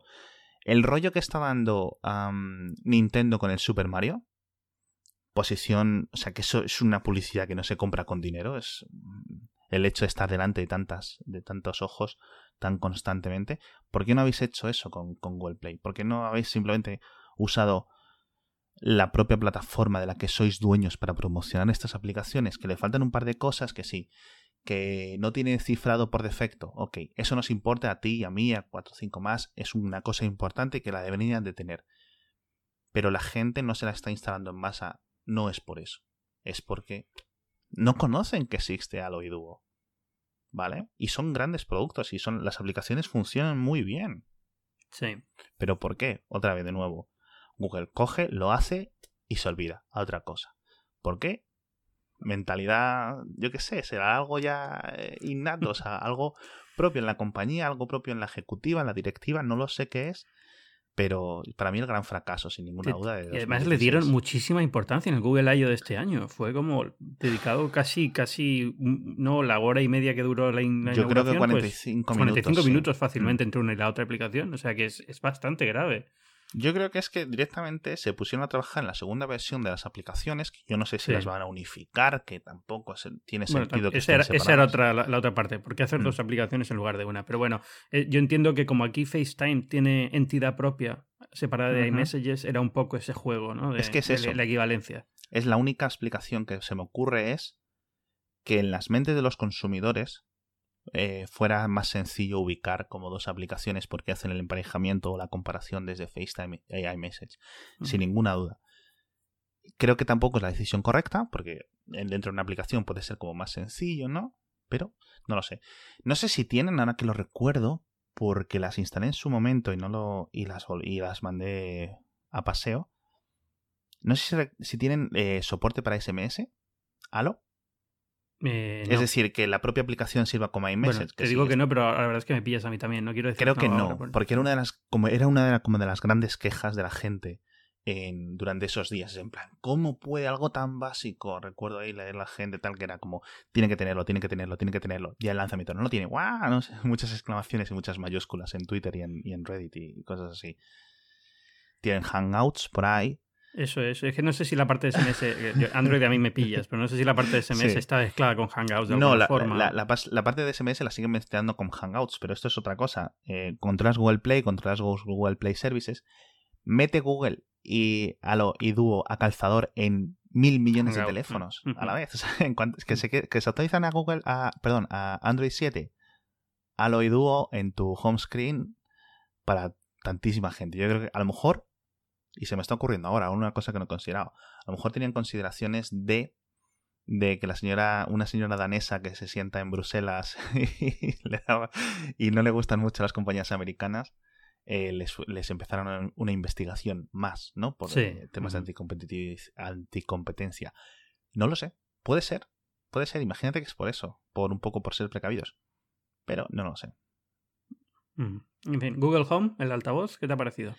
el rollo que está dando Nintendo con el Super Mario, posición, o sea, que eso es una publicidad que no se compra con dinero, es mm, el hecho de estar delante de tantas, de tantos ojos, tan constantemente. ¿Por qué no habéis hecho eso con, Google Play? ¿Por qué no habéis simplemente usado la propia plataforma de la que sois dueños para promocionar estas aplicaciones? Que le faltan un par de cosas que sí, que no tiene cifrado por defecto. Ok, eso nos importa a ti y a mí, a 4 o 5 más, es una cosa importante que la deberían de tener. Pero la gente no se la está instalando en masa, no es por eso. Es porque no conocen que existe Allo y Duo. ¿vale? Y son grandes productos y son las aplicaciones funcionan muy bien. Sí. Pero ¿por qué? Otra vez de nuevo. Google coge, lo hace y se olvida a otra cosa. ¿Por qué? Mentalidad, yo qué sé, será algo ya eh, innato, o sea, algo propio en la compañía, algo propio en la ejecutiva, en la directiva, no lo sé qué es, pero para mí el gran fracaso, sin ninguna duda. y además le dieron muchísima importancia en el Google I.O. de este año. Fue como dedicado casi, casi, no, la hora y media que duró la, la Yo creo que 45 pues, minutos. 45 minutos fácilmente mm. entre una y la otra aplicación. O sea que es, es bastante grave. Yo creo que es que directamente se pusieron a trabajar en la segunda versión de las aplicaciones, que yo no sé si las van a unificar, que tampoco tiene sentido que esa era, esa era otra, la, otra parte, ¿por qué hacer mm. dos aplicaciones en lugar de una? Pero bueno, eh, yo entiendo que como aquí FaceTime tiene entidad propia separada de iMessages, era un poco ese juego, ¿no? es que es eso. la equivalencia. Es la única explicación que se me ocurre es que en las mentes de los consumidores eh, fuera más sencillo ubicar como dos aplicaciones porque hacen el emparejamiento o la comparación desde FaceTime y iMessage, sin ninguna duda. Creo que tampoco es la decisión correcta, porque dentro de una aplicación puede ser como más sencillo, ¿no? Pero no lo sé. No sé si tienen, ahora que lo recuerdo, porque las instalé en su momento y no lo y las y las mandé a paseo. No sé si, si tienen eh, soporte para SMS. ¿Halo? Eh, Es decir, que la propia aplicación sirva como iMessage. bueno, te digo que no, pero la verdad es que me pillas a mí también. No quiero decir Creo que no, porque era una de las, como era una de, la- como de las grandes quejas de la gente en, durante esos días. En plan, ¿cómo puede algo tan básico? Recuerdo ahí leer la gente tal que era como, tiene que tenerlo, tiene que tenerlo, tiene que tenerlo. Y el lanzamiento no lo tiene. ¡Guau! No sé, muchas exclamaciones y muchas mayúsculas en Twitter y en, y en Reddit y cosas así. Tienen Hangouts por ahí. Eso es. Es que no sé si la parte de SMS. eh, Android a mí me pillas, pero no sé si la parte de SMS Sí. está mezclada con Hangouts de No, alguna la, forma. la- la parte de SMS la siguen mezclando con Hangouts, pero esto es otra cosa. Eh, controlas Google Play, controlas Google Play Services, mete Google y Allo y Duo a calzador en mil millones de Hangout. teléfonos a la vez. O sea, en cuanto- que, se, que se actualizan a Google, a, perdón, a Android 7, Allo y Duo en tu home screen para tantísima gente. Yo creo que a lo mejor, y se me está ocurriendo ahora, una cosa que no he considerado, a lo mejor tenían consideraciones de de que la señora, una señora danesa que se sienta en Bruselas y, le daba- y no le gustan mucho las compañías americanas, eh, les, les empezaron una investigación más, ¿no? Por Sí. eh, temas de anticompetencia. No lo sé, puede ser, puede ser, imagínate que es por eso, por un poco por ser precavidos, pero no lo sé. Mm. En fin, Google Home, el altavoz, ¿qué te ha parecido?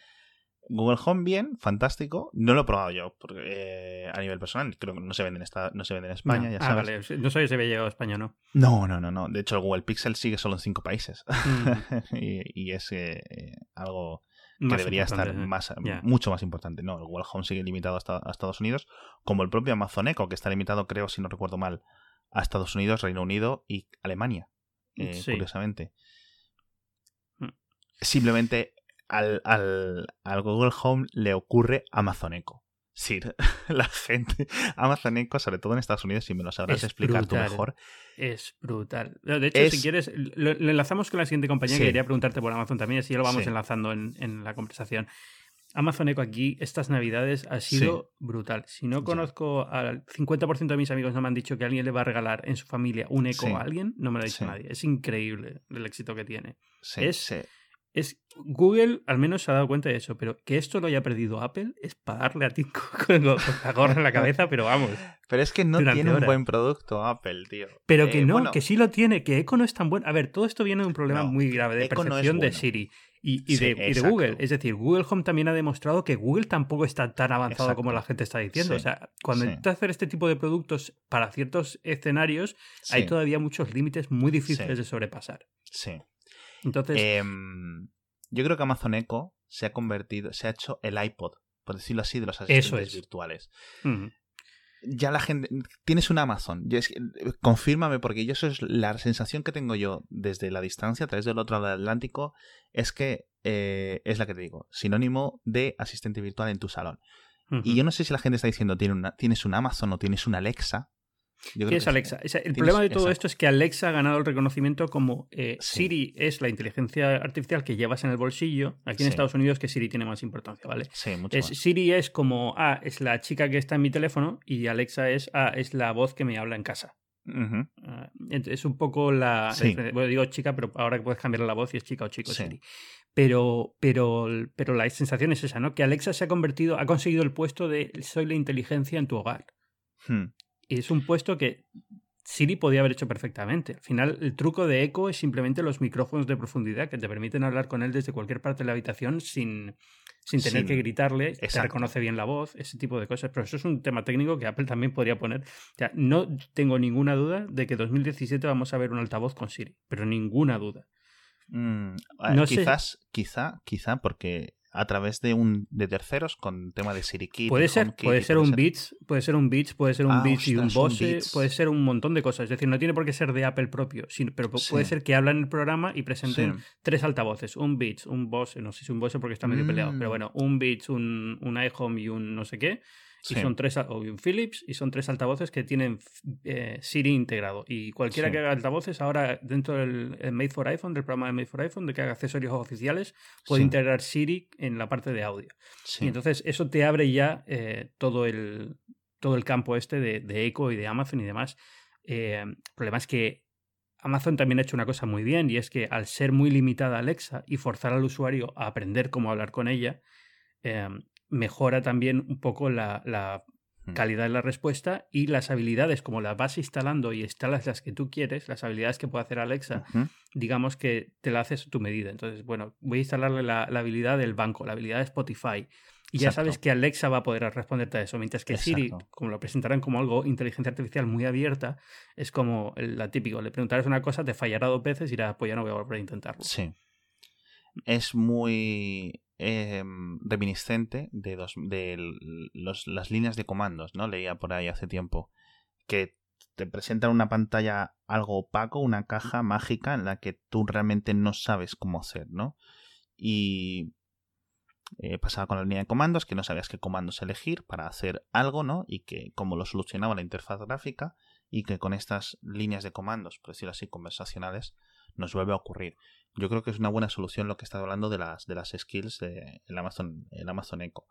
Google Home bien, fantástico. No lo he probado yo porque, eh, a nivel personal. Creo que no se vende en, esta, no se vende en España, no. ya ah, sabes. vale. No sabía si había llegado a España o no. No, no, no, no. De hecho, el Google Pixel sigue solo en cinco países. Mm. y, y es eh, eh, algo que Más debería estar más, mucho más importante. No, el Google Home sigue limitado hasta, a Estados Unidos, como el propio Amazon Echo, que está limitado, creo, si no recuerdo mal, a Estados Unidos, Reino Unido y Alemania, eh, Sí. curiosamente. Mm. Simplemente al, al, al Google Home le ocurre Amazon Echo. Sí, la gente, Amazon Echo, sobre todo en Estados Unidos, si me lo sabrás Es explicar tú mejor, Es brutal. De hecho, Es- si quieres, lo, lo enlazamos con la siguiente compañía Sí. que quería preguntarte por Amazon también, así ya lo vamos Sí. enlazando en, en la conversación. Amazon Echo aquí, estas navidades, ha sido brutal. Si no conozco al 50% de mis amigos no me han dicho que alguien le va a regalar en su familia un Echo a alguien, no me lo ha dicho nadie. Es increíble el éxito que tiene. Es- sí. Es, Google al menos se ha dado cuenta de eso, pero que esto lo haya perdido Apple es para darle a ti con, la gorra en la cabeza, pero vamos. Pero es que no tiene un buen producto Apple, tío. Pero que Eh, no, bueno, que sí lo tiene, que Echo no es tan bueno. A ver, todo esto viene de un problema No, muy grave de Echo no percepción de. Siri y, y Sí, de, y de exacto. Google. Es decir, Google Home también ha demostrado que Google tampoco está tan avanzado como la gente está diciendo. Sí, O sea, cuando sí. intentas hacer este tipo de productos para ciertos escenarios, hay todavía muchos límites muy difíciles de sobrepasar. sí. Entonces, Em, yo creo que Amazon Echo se ha convertido, se ha hecho el iPod, por decirlo así, de los asistentes es. virtuales. Ya la gente. Tienes un Amazon. Yo es confírmame, porque yo eso es la sensación que tengo yo desde la distancia, a través del otro lado del Atlántico, es que eh, es la que te digo, sinónimo de asistente virtual en tu salón. Y yo no sé si la gente está diciendo tiene una, tienes un Amazon o tienes un Alexa. Yo creo ¿Qué es que. Alexa? Sea, el Tienes- problema de todo exacto. esto es que Alexa ha ganado el reconocimiento como eh, Sí. Siri es la inteligencia artificial que llevas en el bolsillo. Aquí en Sí. Estados Unidos que Siri tiene más importancia, ¿vale? Sí, mucho Es, más. Siri es como, ah, es la chica que está en mi teléfono y Alexa es, ah, es la voz que me habla en casa. Ent- es un poco la, Sí. Bueno, digo chica, pero ahora que puedes cambiar la voz y es chica o chico Sí. Siri. Pero, pero, pero la sensación es esa, ¿no? Que Alexa se ha convertido, ha conseguido el puesto de soy la inteligencia en tu hogar. Hmm. Y es un puesto que Siri podía haber hecho perfectamente. Al final, el truco de Echo es simplemente los micrófonos de profundidad que te permiten hablar con él desde cualquier parte de la habitación sin, sin tener que gritarle, te Exacto. reconoce bien la voz, ese tipo de cosas. Pero eso es un tema técnico que Apple también podría poner. O sea, no tengo ninguna duda de que 2017 vamos a ver un altavoz con Siri, pero ninguna duda. Mm, No sé. quizás, quizá, quizá porque a través de un de terceros con tema de SiriKit. Puede ser, puede ser un Beats, puede ser un Beats, puede ser un Ah, Beats y un Bose, puede ser un montón de cosas. Es decir, no tiene por qué ser de Apple propio, sino, pero pu- puede ser que hablan en el programa y presenten tres altavoces, un Beats, un Bose, no sé si un Bose porque está medio peleado, Mm. pero bueno, un Beats, un, un iHome y un no sé qué, y son tres, o un Philips, y son tres altavoces que tienen eh, Siri integrado. Y cualquiera Sí. que haga altavoces, ahora dentro del el Made for iPhone, del programa de Made for iPhone, de que haga accesorios oficiales, puede Sí. integrar Siri en la parte de audio. Y entonces eso te abre ya eh, todo, el, todo el campo este de, de Echo y de Amazon y demás. Eh, el problema es que Amazon también ha hecho una cosa muy bien y es que al ser muy limitada Alexa y forzar al usuario a aprender cómo hablar con ella, mejora también un poco la, hmm. calidad de la respuesta y las habilidades, como las vas instalando y instalas las que tú quieres, las habilidades que puede hacer Alexa, digamos que te la haces a tu medida. Entonces, bueno, voy a instalarle la, la habilidad del banco, la habilidad de Spotify, y ya sabes que Alexa va a poder responderte a eso, mientras que Siri, como lo presentarán como algo inteligencia artificial muy abierta, es como la típico, le preguntarás una cosa, te fallará dos veces y dirá, pues ya no voy a volver a intentarlo. Sí. Es muy em, reminiscente de, los, las líneas de comandos, ¿no? Leía por ahí hace tiempo, que te presentan una pantalla algo opaco, una caja mágica en la que tú realmente no sabes cómo hacer, ¿no? Y eh, pasaba con la línea de comandos, que no sabías qué comandos elegir para hacer algo, ¿no? Y que cómo lo solucionaba la interfaz gráfica y que con estas líneas de comandos, por decirlo así, conversacionales, nos vuelve a ocurrir. Yo creo que es una buena solución lo que está hablando de las, de las skills de Amazon, el Amazon Echo.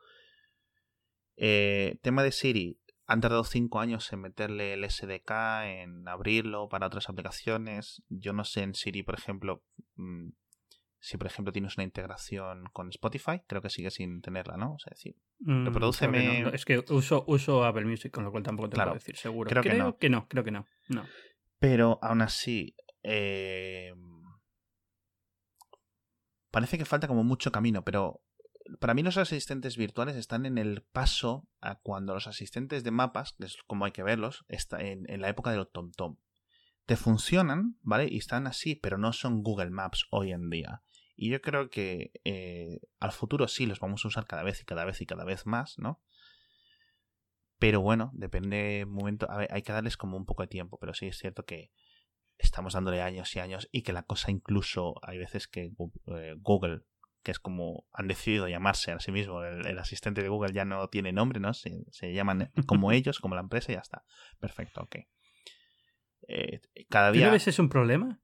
Eh, tema de Siri. Han tardado cinco años en meterle el SDK, en abrirlo para otras aplicaciones. Yo no sé en Siri, por ejemplo, mm, si por ejemplo tienes una integración con Spotify, creo que sigue sin tenerla, ¿no? O sea, decir, mm, reprodúceme... es que uso, uso Apple Music, con lo cual tampoco te puedo decir seguro. Creo, que, no. que, no. creo que no. no. Pero aún así, eh, parece que falta como mucho camino, pero para mí los asistentes virtuales están en el paso a cuando los asistentes de mapas, que es como hay que verlos, está en, la época de los TomTom. Te funcionan, ¿vale? Y están así, pero no son Google Maps hoy en día. Y yo creo que eh, al futuro sí los vamos a usar cada vez y cada vez y cada vez más, ¿no? Pero bueno, depende momento. hay que darles como un poco de tiempo, pero sí es cierto que estamos dándole años y años y que la cosa incluso hay veces que eh, Google, que es como han decidido llamarse a sí mismo, el, asistente de Google ya no tiene nombre, ¿no? Se, se llaman como ellos, como la empresa y ya está. Perfecto, ok. Eh, cada día... ¿Tú ves es un problema?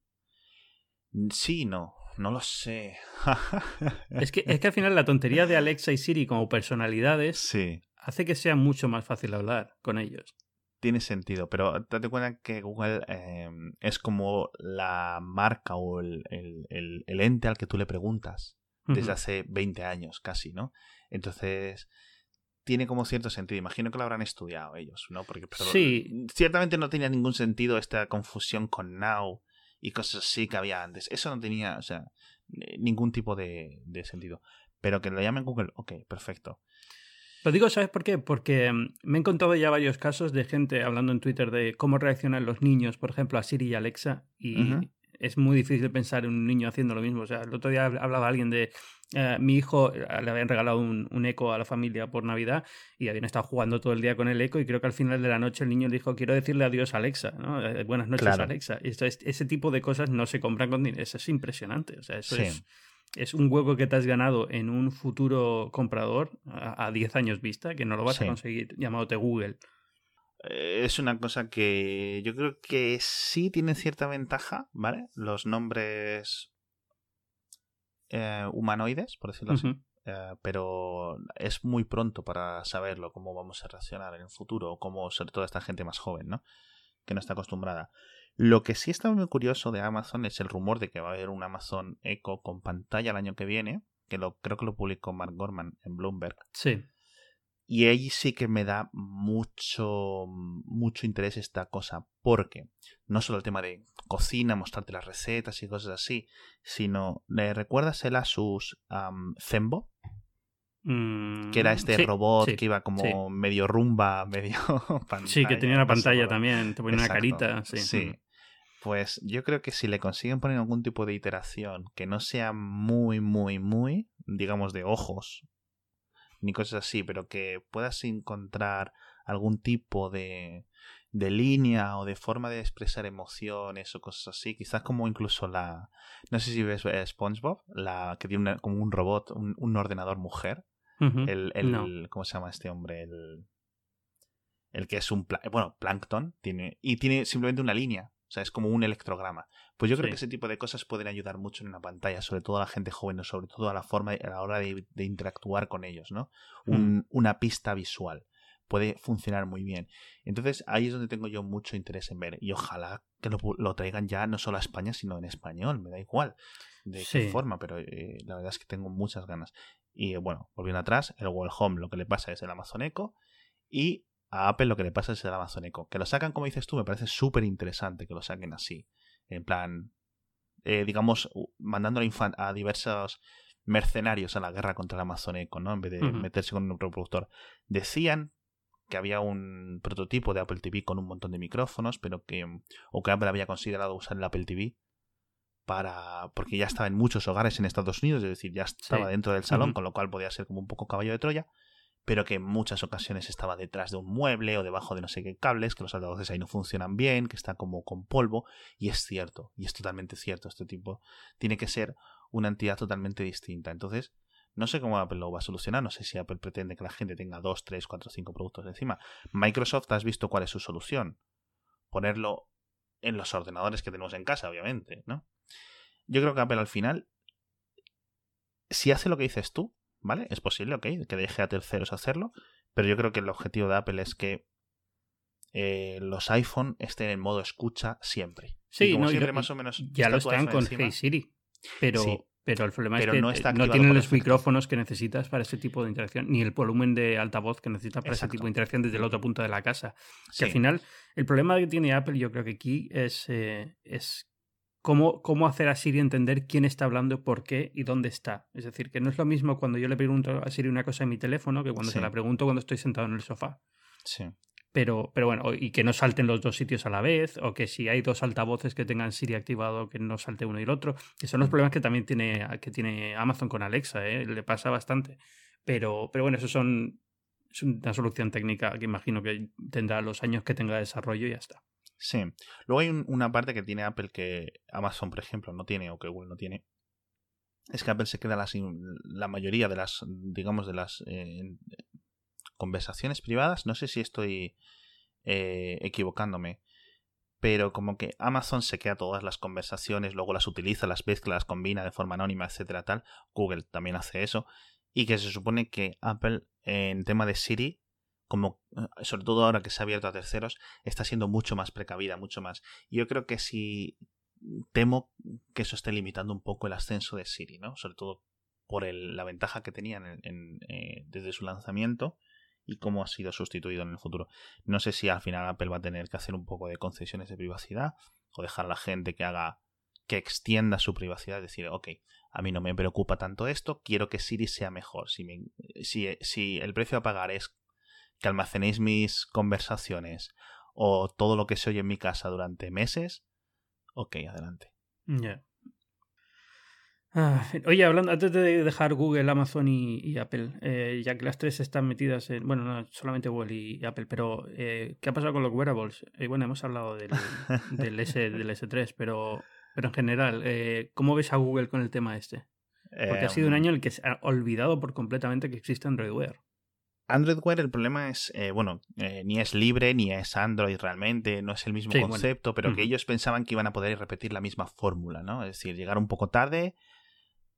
Sí, no. No lo sé. es, que, es que al final la tontería de Alexa y Siri como personalidades hace que sea mucho más fácil hablar con ellos. Tiene sentido, pero date cuenta que Google eh, es como la marca o el, ente al que tú le preguntas desde hace 20 años casi, ¿no? Entonces, tiene como cierto sentido. Imagino que lo habrán estudiado ellos, ¿no? Porque sí. ciertamente no tenía ningún sentido esta confusión con Now y cosas así que había antes. Eso no tenía, o sea, ningún tipo de, sentido. Pero que lo llamen Google, ok, perfecto. Lo digo, ¿sabes por qué? Porque mm, me he encontrado ya varios casos de gente hablando en Twitter de cómo reaccionan los niños, por ejemplo, a Siri y Alexa, y es muy difícil pensar en un niño haciendo lo mismo. O sea, el otro día hablaba alguien de eh, mi hijo, eh, le habían regalado un, un, eco a la familia por Navidad y habían estado jugando todo el día con el eco y creo que al final de la noche el niño le dijo, quiero decirle adiós a Alexa, ¿no? Eh, buenas noches Alexa. Y esto es, ese tipo de cosas no se compran con dinero. Eso es impresionante. O sea, eso es, es un hueco que te has ganado en un futuro comprador a 10 años vista que no lo vas a conseguir llamándote Google. Eh, es una cosa que yo creo que sí tiene cierta ventaja, ¿vale? Los nombres eh, humanoides, por decirlo así. Eh, pero es muy pronto para saberlo, cómo vamos a reaccionar en el futuro, o cómo, sobre todo esta gente más joven, ¿no? Que no está acostumbrada. Lo que sí está muy curioso de Amazon es el rumor de que va a haber un Amazon Echo con pantalla el año que viene, que lo, creo que lo publicó Mark Gorman en Bloomberg. Sí. Y ahí sí que me da mucho, mucho interés esta cosa, porque no solo el tema de cocina, mostrarte las recetas y cosas así, sino, ¿le recuerdas el Asus um, Zembo? que era este robot que iba como medio rumba, medio pantalla. Sí, que tenía una pantalla también, te ponía una carita. Sí. Pues yo creo que si le consiguen poner algún tipo de iteración que no sea muy, muy, muy, digamos, de ojos, ni cosas así, pero que puedas encontrar algún tipo de, de línea o de forma de expresar emociones o cosas así. Quizás como incluso la... No sé si ves eh, SpongeBob, la que tiene como un robot, un, ordenador mujer. el, el ¿Cómo se llama este hombre? El, el que es un... Bueno, Plankton. Tiene, y tiene simplemente una línea. O sea, es como un electrograma. Pues yo creo que ese tipo de cosas pueden ayudar mucho en una pantalla, sobre todo a la gente joven, sobre todo a la forma a la hora de, interactuar con ellos, ¿no? Un, Una pista visual. puede funcionar muy bien. Entonces ahí es donde tengo yo mucho interés en ver y ojalá que lo, traigan ya no solo a España, sino en español, me da igual de qué forma, pero eh, la verdad es que tengo muchas ganas. Y bueno, volviendo atrás, el Google Home lo que le pasa es el Amazon Echo y a Apple lo que le pasa es el Amazon Echo. Que lo sacan como dices tú, me parece súper interesante que lo saquen así. En plan, eh, digamos, mandándolo a diversos mercenarios a la guerra contra el Amazon Echo, ¿no? En vez de meterse con un reproductor. Decían que había un prototipo de Apple TV con un montón de micrófonos, pero que o que Apple había considerado usar el Apple TV para porque ya estaba en muchos hogares en Estados Unidos, es decir, ya estaba dentro del salón, con lo cual podía ser como un poco caballo de Troya, pero que en muchas ocasiones estaba detrás de un mueble o debajo de no sé qué cables, que los altavoces ahí no funcionan bien, que está como con polvo, y es cierto, y es totalmente cierto, este tipo tiene que ser una entidad totalmente distinta. Entonces, no sé cómo Apple lo va a solucionar, no sé si Apple pretende que la gente tenga 2, 3, 4, 5 productos encima. Microsoft, has visto cuál es su solución. Ponerlo en los ordenadores que tenemos en casa, obviamente, ¿no? Yo creo que Apple al final, si hace lo que dices tú, ¿vale? Es posible, ok, que deje a terceros hacerlo, pero yo creo que el objetivo de Apple es que eh, los iPhone estén en modo escucha siempre. Sí, no, siempre, más o menos. Ya lo están con Hey Siri, pero, pero el problema es que no, no tienen los micrófonos que necesitas para ese tipo de interacción, ni el volumen de altavoz que necesitas para ese tipo de interacción desde el otro punto de la casa. Que al final, el problema que tiene Apple, yo creo que aquí es, eh, es cómo, hacer a Siri entender quién está hablando, por qué y dónde está. Es decir, que no es lo mismo cuando yo le pregunto a Siri una cosa en mi teléfono que cuando se la pregunto cuando estoy sentado en el sofá. Sí. Pero, pero bueno, y que no salten los dos sitios a la vez, o que si hay dos altavoces que tengan Siri activado, que no salte uno y el otro, que son los mm. problemas que también tiene, que tiene Amazon con Alexa, ¿eh? le pasa bastante. Pero, pero bueno, eso son, es una solución técnica que imagino que tendrá los años que tenga de desarrollo y ya está. Sí. Luego hay una parte que tiene Apple que Amazon, por ejemplo, no tiene o que Google no tiene. Es que Apple se queda las, la mayoría de las, digamos, de las eh, conversaciones privadas. No sé si estoy eh, equivocándome. Pero como que Amazon se queda todas las conversaciones, luego las utiliza, las mezcla, las combina de forma anónima, etcétera, tal. Google también hace eso. Y que se supone que Apple, en tema de Siri, como eh, sobre todo ahora que se ha abierto a terceros, está siendo mucho más precavida, mucho más. Yo creo que si temo que eso esté limitando un poco el ascenso de Siri, ¿no? Sobre todo por la ventaja que tenían en, eh, desde su lanzamiento y cómo ha sido sustituido en el futuro. No sé si al final Apple va a tener que hacer un poco de concesiones de privacidad o dejar a la gente que haga que extienda su privacidad, decir, ok, a mí no me preocupa tanto esto, quiero que Siri sea mejor. Si, si el precio a pagar es que almacenéis mis conversaciones o todo lo que se oye en mi casa durante meses, ok, adelante. Ya. Ah, oye, hablando, antes de dejar Google, Amazon y, Apple, eh, ya que las tres están metidas en. Bueno, no solamente Google y, Apple, pero eh, ¿qué ha pasado con los wearables? Eh, bueno, hemos hablado del, del, S, del S3, pero, pero en general, ¿cómo ves a Google con el tema este? Porque ha sido un año en el que se ha olvidado por completamente que existe Android Wear. Android Wear el problema es, eh, bueno, eh, ni es libre ni es Android realmente, no es el mismo concepto, pero que ellos pensaban que iban a poder repetir la misma fórmula, ¿no? Es decir, llegar un poco tarde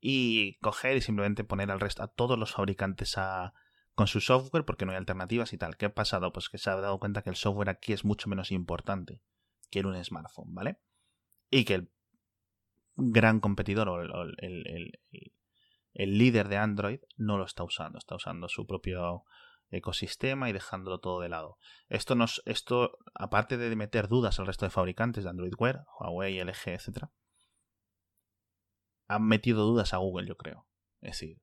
y coger y simplemente poner al resto a todos los fabricantes a, con su software porque no hay alternativas y tal. ¿Qué ha pasado? Pues que se ha dado cuenta que el software aquí es mucho menos importante que en un smartphone, ¿vale? Y que el gran competidor o el el líder de Android no lo está usando, está usando su propio ecosistema y dejándolo todo de lado. Esto nos, esto, aparte de meter dudas al resto de fabricantes de Android Wear, Huawei, LG, etc., han metido dudas a Google, yo creo. Es decir,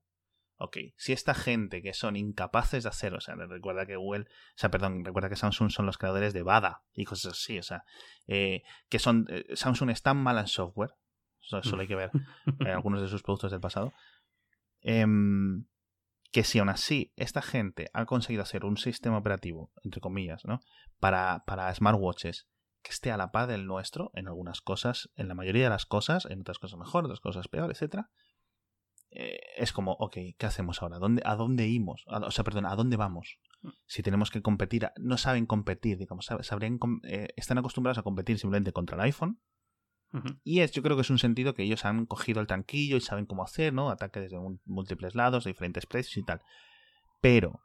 ok, si esta gente que son incapaces de hacer, o sea, recuerda que Google, o sea, perdón, recuerda que Samsung son los creadores de Bada y cosas así, o sea, eh, que son, eh, Samsung es tan mal en software, solo hay que ver eh, algunos de sus productos del pasado, Em, que si aún así esta gente ha conseguido hacer un sistema operativo, entre comillas, ¿no? Para, para smartwatches que esté a la par del nuestro en algunas cosas, en la mayoría de las cosas, en otras cosas mejor, en otras cosas peor, etc. Eh, es como, ok, ¿qué hacemos ahora? ¿Dónde, ¿A dónde íbamos? O sea, perdón, ¿a dónde vamos? Mm. Si tenemos que competir, no saben competir, digamos, sabrían, eh, están acostumbrados a competir simplemente contra el iPhone, y es, yo creo que es un sentido que ellos han cogido el tranquillo y saben cómo hacer, ¿no? Ataque desde múltiples lados, de diferentes precios y tal. Pero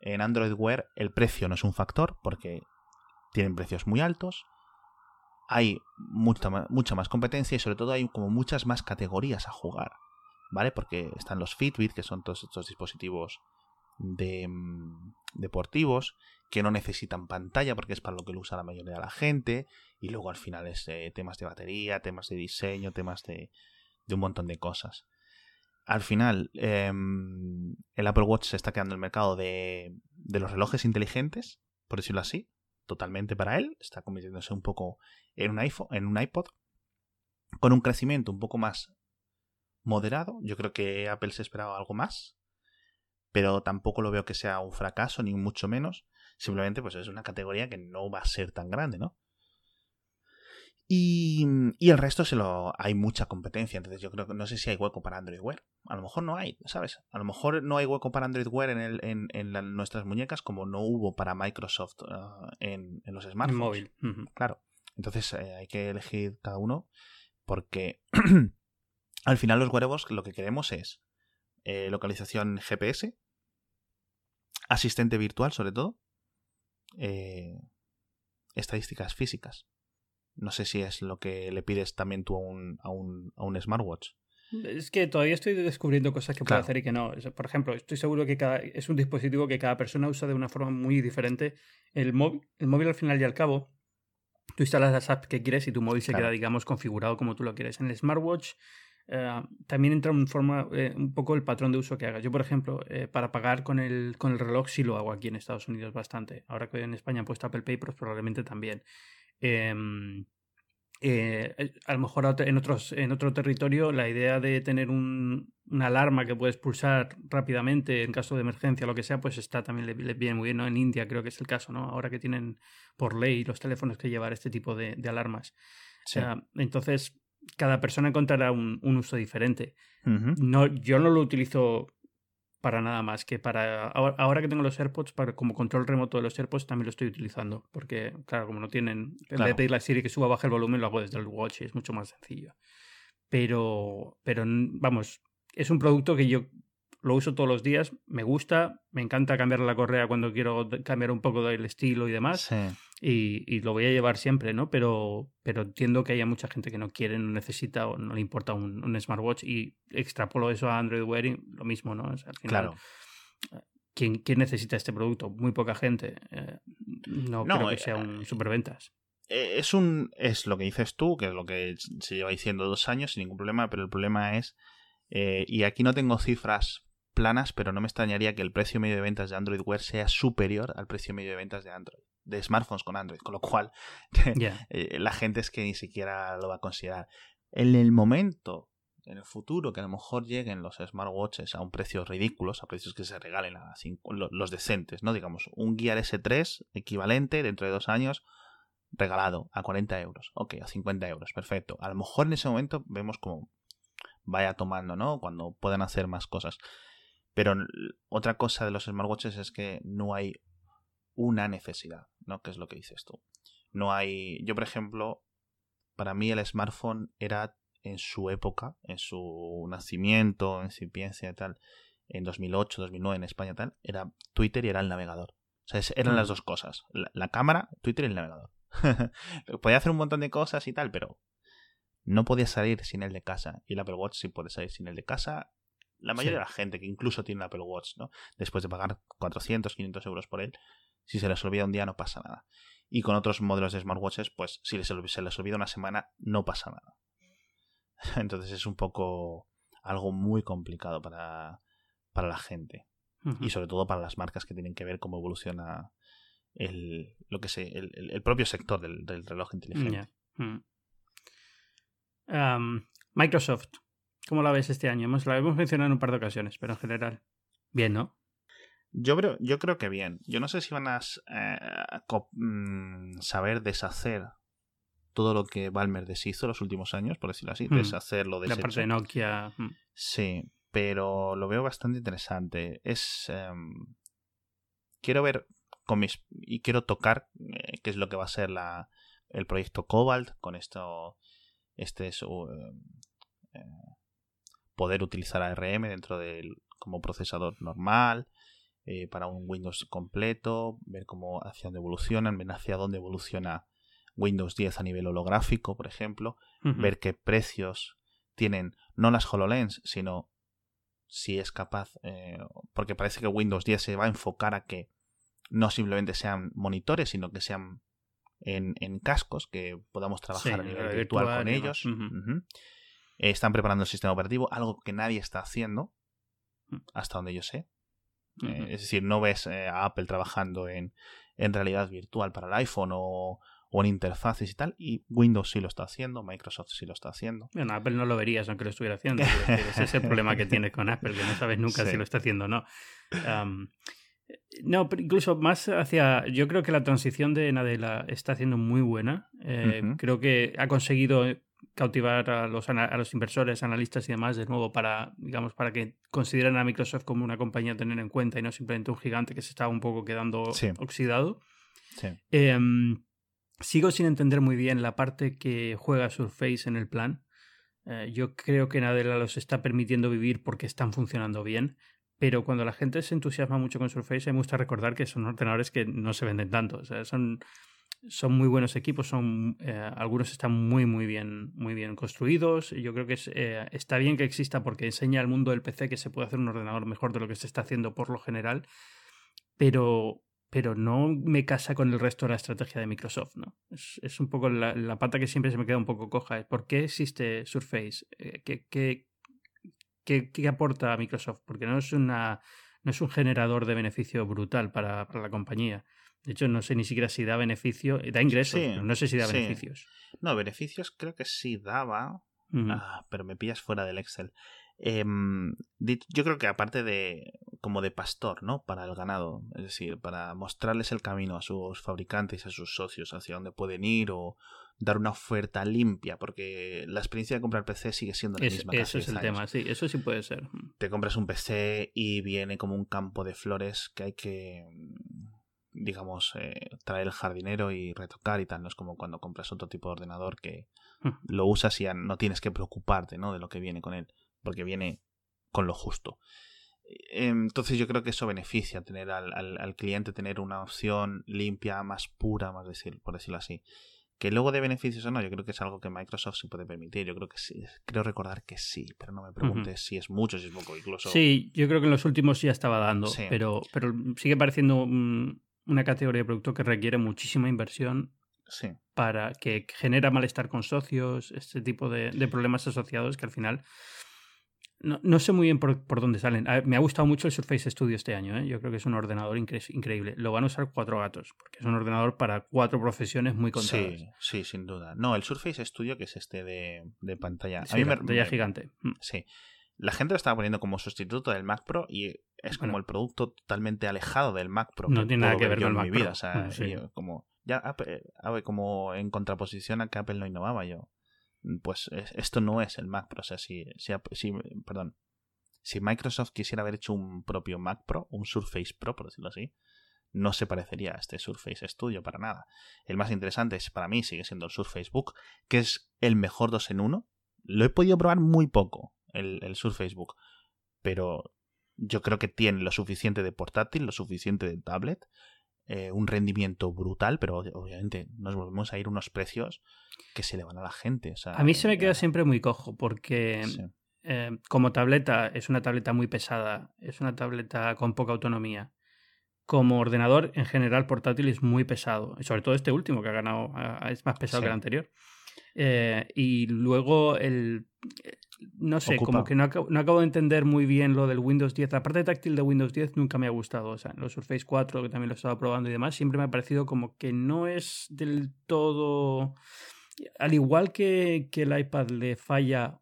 en Android Wear el precio no es un factor porque tienen precios muy altos. Hay mucha, mucha más competencia y sobre todo hay como muchas más categorías a jugar. ¿Vale? Porque están los Fitbit, que son todos estos dispositivos mm, deportivos que no necesitan pantalla porque es para lo que lo usa la mayoría de la gente y luego al final es eh, temas de batería, temas de diseño, temas de, de un montón de cosas. Al final, em, el Apple Watch se está quedando en el mercado de, de los relojes inteligentes, por decirlo así, totalmente para él, está convirtiéndose un poco en un iPhone, en un iPod, con un crecimiento un poco más moderado. Yo creo que Apple se esperaba algo más, pero tampoco lo veo que sea un fracaso, ni mucho menos. Simplemente, pues es una categoría que no va a ser tan grande, ¿no? Y, y, el resto se lo hay mucha competencia, entonces yo creo que no sé si hay hueco para Android Wear. A lo mejor no hay, ¿sabes? A lo mejor no hay hueco para Android Wear en, el, en, en nuestras muñecas como no hubo para Microsoft uh, en, en, los smartphones. En móvil. Uh -huh. Claro. Entonces eh, hay que elegir cada uno porque al final los wearables lo que queremos es eh, localización GPS, asistente virtual sobre todo, eh, estadísticas físicas. No sé si es lo que le pides también tú a un, a un, a un smartwatch. Es que todavía estoy descubriendo cosas que Claro. puedo hacer y que no. Por ejemplo, estoy seguro que cada, es un dispositivo que cada persona usa de una forma muy diferente. El móvil, el móvil al final y al cabo, tú instalas las apps que quieres y tu móvil se Claro. queda, digamos, configurado como tú lo quieres. En el smartwatch eh, también entra un, forma, eh, un poco el patrón de uso que hagas. Yo, por ejemplo, eh, para pagar con el, con el reloj sí lo hago aquí en Estados Unidos bastante. Ahora que en España han puesto Apple Pay, pues probablemente también. Em, eh, a lo mejor en, otros, en otro territorio la idea de tener un, una alarma que puedes pulsar rápidamente en caso de emergencia o lo que sea, pues está también le, le viene muy bien, ¿no? En India creo que es el caso, ¿no? Ahora que tienen por ley los teléfonos que llevar este tipo de, de alarmas. Sí. O sea, entonces, cada persona encontrará un, un uso diferente. No, yo no lo utilizo para nada más que para ahora, ahora que tengo los AirPods para como control remoto de los AirPods también lo estoy utilizando porque claro como no tienen en vez Claro. de pedirle a Siri que suba o baje el volumen lo hago desde el watch y es mucho más sencillo pero pero vamos es un producto que yo lo uso todos los días me gusta me encanta cambiar la correa cuando quiero cambiar un poco del estilo y demás Sí. y, y lo voy a llevar siempre, ¿no? Pero, pero entiendo que haya mucha gente que no quiere, no necesita o no le importa un, un smartwatch y extrapolo eso a Android Wear y lo mismo, ¿no? O sea, al final, Claro. ¿quién, quién necesita este producto? Muy poca gente. Eh, no, No, creo que eh, sea un superventas. Eh, Es un es lo que dices tú, que es lo que se lleva diciendo dos años sin ningún problema, pero el problema es, eh, y aquí no tengo cifras planas, pero no me extrañaría que el precio medio de ventas de Android Wear sea superior al precio medio de ventas de Android, de smartphones con Android, con lo cual eh, la gente es que ni siquiera lo va a considerar. En el momento, en el futuro, que a lo mejor lleguen los smartwatches a un precio ridículos, a precios que se regalen a cinco- los decentes, ¿no? Digamos, un Gear S3 equivalente dentro de dos años regalado a 40 euros, ok, a 50 euros, perfecto. A lo mejor en ese momento vemos como vaya tomando, ¿no? Cuando puedan hacer más cosas. Pero otra cosa de los smartwatches es que no hay una necesidad, ¿no? Que es lo que dices tú. No hay. Yo, por ejemplo, para mí el smartphone era en su época, en su nacimiento, incipiencia y tal, en 2008, 2009 en España y tal, era Twitter y era el navegador. O sea, eran Mm. las dos cosas. La, la cámara, Twitter y el navegador. Podía hacer un montón de cosas y tal, pero no podía salir sin el de casa. Y el Apple Watch sí puede salir sin el de casa. La mayoría Sí. de la gente que incluso tiene un Apple Watch, ¿no? Después de pagar 400, 500 euros por él, si se les olvida un día no pasa nada. Y con otros modelos de smartwatches, pues si les, se les olvida una semana, no pasa nada. Entonces es un poco algo muy complicado para, para la gente. Y sobre todo para las marcas que tienen que ver cómo evoluciona el, lo que sé, el, el- el propio sector del, del reloj inteligente. Mm. Microsoft, ¿cómo la ves este año? Hemos, la hemos mencionado en un par de ocasiones, pero en general. Bien, ¿no? Yo creo, yo creo que bien. Yo no sé si van a eh, mm, saber deshacer todo lo que Balmer deshizo los últimos años, por decirlo así, Hmm. deshacerlo La parte de Nokia. mm. Sí, pero lo veo bastante interesante. Es. em, quiero ver con mis. Y quiero tocar eh, qué es lo que va a ser la, el proyecto Cobalt con esto. Este es. uh, eh, poder utilizar ARM dentro del. como procesador normal. eh, para un Windows completo, ver cómo hacia dónde evolucionan, ver hacia dónde evoluciona Windows 10 a nivel holográfico, por ejemplo, ver qué precios tienen no las HoloLens, sino si es capaz, eh, porque parece que Windows 10 se va a enfocar a que no simplemente sean monitores, sino que sean en, cascos, que podamos trabajar a nivel virtual, con ellos. Están preparando el sistema operativo, algo que nadie está haciendo, hasta donde yo sé. Eh, es decir, no ves eh, a Apple trabajando en, en realidad virtual para el iPhone o, o en interfaces y tal, y Windows sí lo está haciendo, Microsoft sí lo está haciendo. Bueno, Apple no lo verías aunque lo estuviera haciendo. ese es el problema que tienes con Apple, que no sabes nunca si lo está haciendo o no. no, pero incluso más hacia. Yo creo que la transición de Nadella está haciendo muy buena. Eh, creo que ha conseguido cautivar a los, a los inversores, analistas y demás de nuevo para, digamos, para que consideren a Microsoft como una compañía a tener en cuenta y no simplemente un gigante que se estaba un poco quedando oxidado. Sí. Em, Sigo sin entender muy bien la parte que juega Surface en el plan. Eh, yo creo que Nadella los está permitiendo vivir porque están funcionando bien, pero cuando la gente se entusiasma mucho con Surface, me gusta recordar que son ordenadores que no se venden tanto. O sea, son, son muy buenos equipos, son, eh, algunos están muy, muy bien, muy bien construidos. Yo creo que eh, está bien que exista porque enseña al mundo del PC que se puede hacer un ordenador mejor de lo que se está haciendo por lo general, pero pero no me casa con el resto de la estrategia de Microsoft, ¿no? Es, un poco la, pata que siempre se me queda un poco coja. ¿Por qué existe Surface? Eh, ¿Qué, qué, qué, aporta a Microsoft? Porque no es, una, no es un generador de beneficio brutal para, la compañía. De hecho, no sé ni siquiera si da beneficio, da ingresos, no sé si da beneficios. No, beneficios creo que sí daba, ah, pero me pillas fuera del Excel. Em, yo creo que aparte de como de pastor, ¿no? Para el ganado, es decir, para mostrarles el camino a sus fabricantes, a sus socios, hacia dónde pueden ir o dar una oferta limpia, porque la experiencia de comprar PC sigue siendo la misma. Eso es el tema, sí, eso sí puede ser. Te compras un PC y viene como un campo de flores que hay que digamos, eh, traer el jardinero y retocar y tal. No es como cuando compras otro tipo de ordenador que hmm. lo usas y ya no tienes que preocuparte ¿no? de lo que viene con él porque viene con lo justo. Entonces yo creo que eso beneficia tener al, al, cliente tener una opción limpia, más pura, más decir, por decirlo así. Que luego de beneficios o no, yo creo que es algo que Microsoft se puede permitir. Yo creo que sí, creo recordar que sí, pero no me preguntes si es mucho, si es poco, incluso. Sí, yo creo que en los últimos ya estaba dando, pero, pero sigue pareciendo una categoría de producto que requiere muchísima inversión sí. para que genera malestar con socios, este tipo de, de problemas asociados que al final no, no, sé muy bien por, por dónde salen. me ha gustado mucho el Surface Studio este año. ¿eh? Yo creo que es un ordenador increíble. Lo van a usar cuatro gatos, porque es un ordenador para cuatro profesiones muy contadas. Sí, sí, sin duda. No, el Surface Studio, que es este de, de pantalla. a mí me, pantalla gigante. Mm. Sí. La gente lo estaba poniendo como sustituto del Mac Pro y es como el producto totalmente alejado del Mac Pro. No tiene nada que ver con el Mac Pro. O sea, mm, como, ya, como en contraposición a que Apple no innovaba yo pues esto no es el Mac Pro. O sea, si, si, perdón, si Microsoft quisiera haber hecho un propio Mac Pro, un Surface Pro, por decirlo así, no se parecería a este Surface Studio para nada. El más interesante es, para mí sigue siendo el Surface Book, que es el mejor 2 en 1. Lo he podido probar muy poco, el, el Surface Book, pero yo creo que tiene lo suficiente de portátil, lo suficiente de tablet, eh, un rendimiento brutal, pero obviamente nos volvemos a ir unos precios que se le van a la gente. a mí se me queda siempre muy cojo porque eh, como tableta es una tableta muy pesada, es una tableta con poca autonomía. Como ordenador en general portátil es muy pesado, sobre todo este último que ha ganado es más pesado que el anterior. Eh, y luego el, no sé, como que no acabo, de entender muy bien lo del Windows 10. La parte táctil de Windows 10 nunca me ha gustado. O sea, los Surface 4, que también lo he estado probando y demás, siempre me ha parecido como que no es del todo. Al igual que, que el iPad le falla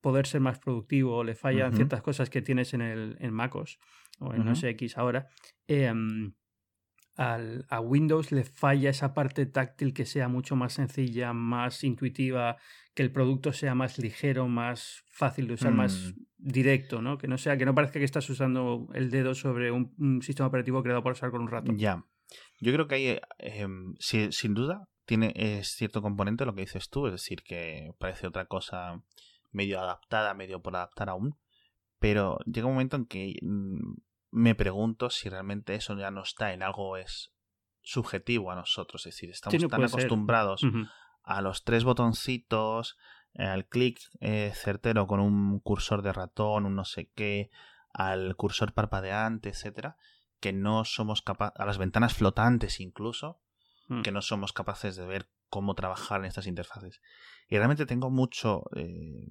poder ser más productivo, le fallan ciertas cosas que tienes en el en MacOS o en OS X ahora. Eh, al, a Windows le falla esa parte táctil que sea mucho más sencilla, más intuitiva, que el producto sea más ligero, más fácil de usar, más mm. directo, ¿no? Que no sea, que no parezca que estás usando el dedo sobre un, sistema operativo creado para usar con un ratón. Ya. Yo creo que hay, em, sin duda, tiene es cierto componente lo que dices tú, es decir, que parece otra cosa medio adaptada, medio por adaptar aún, pero llega un momento en que mm, me pregunto si realmente eso ya no está en algo es subjetivo a nosotros. Es decir, estamos tan acostumbrados a los tres botoncitos, al clic eh, certero con un cursor de ratón, un no sé qué, al cursor parpadeante, etcétera, que no somos capaces, a las ventanas flotantes incluso, hmm. que no somos capaces de ver cómo trabajar en estas interfaces. Y realmente tengo mucho, eh,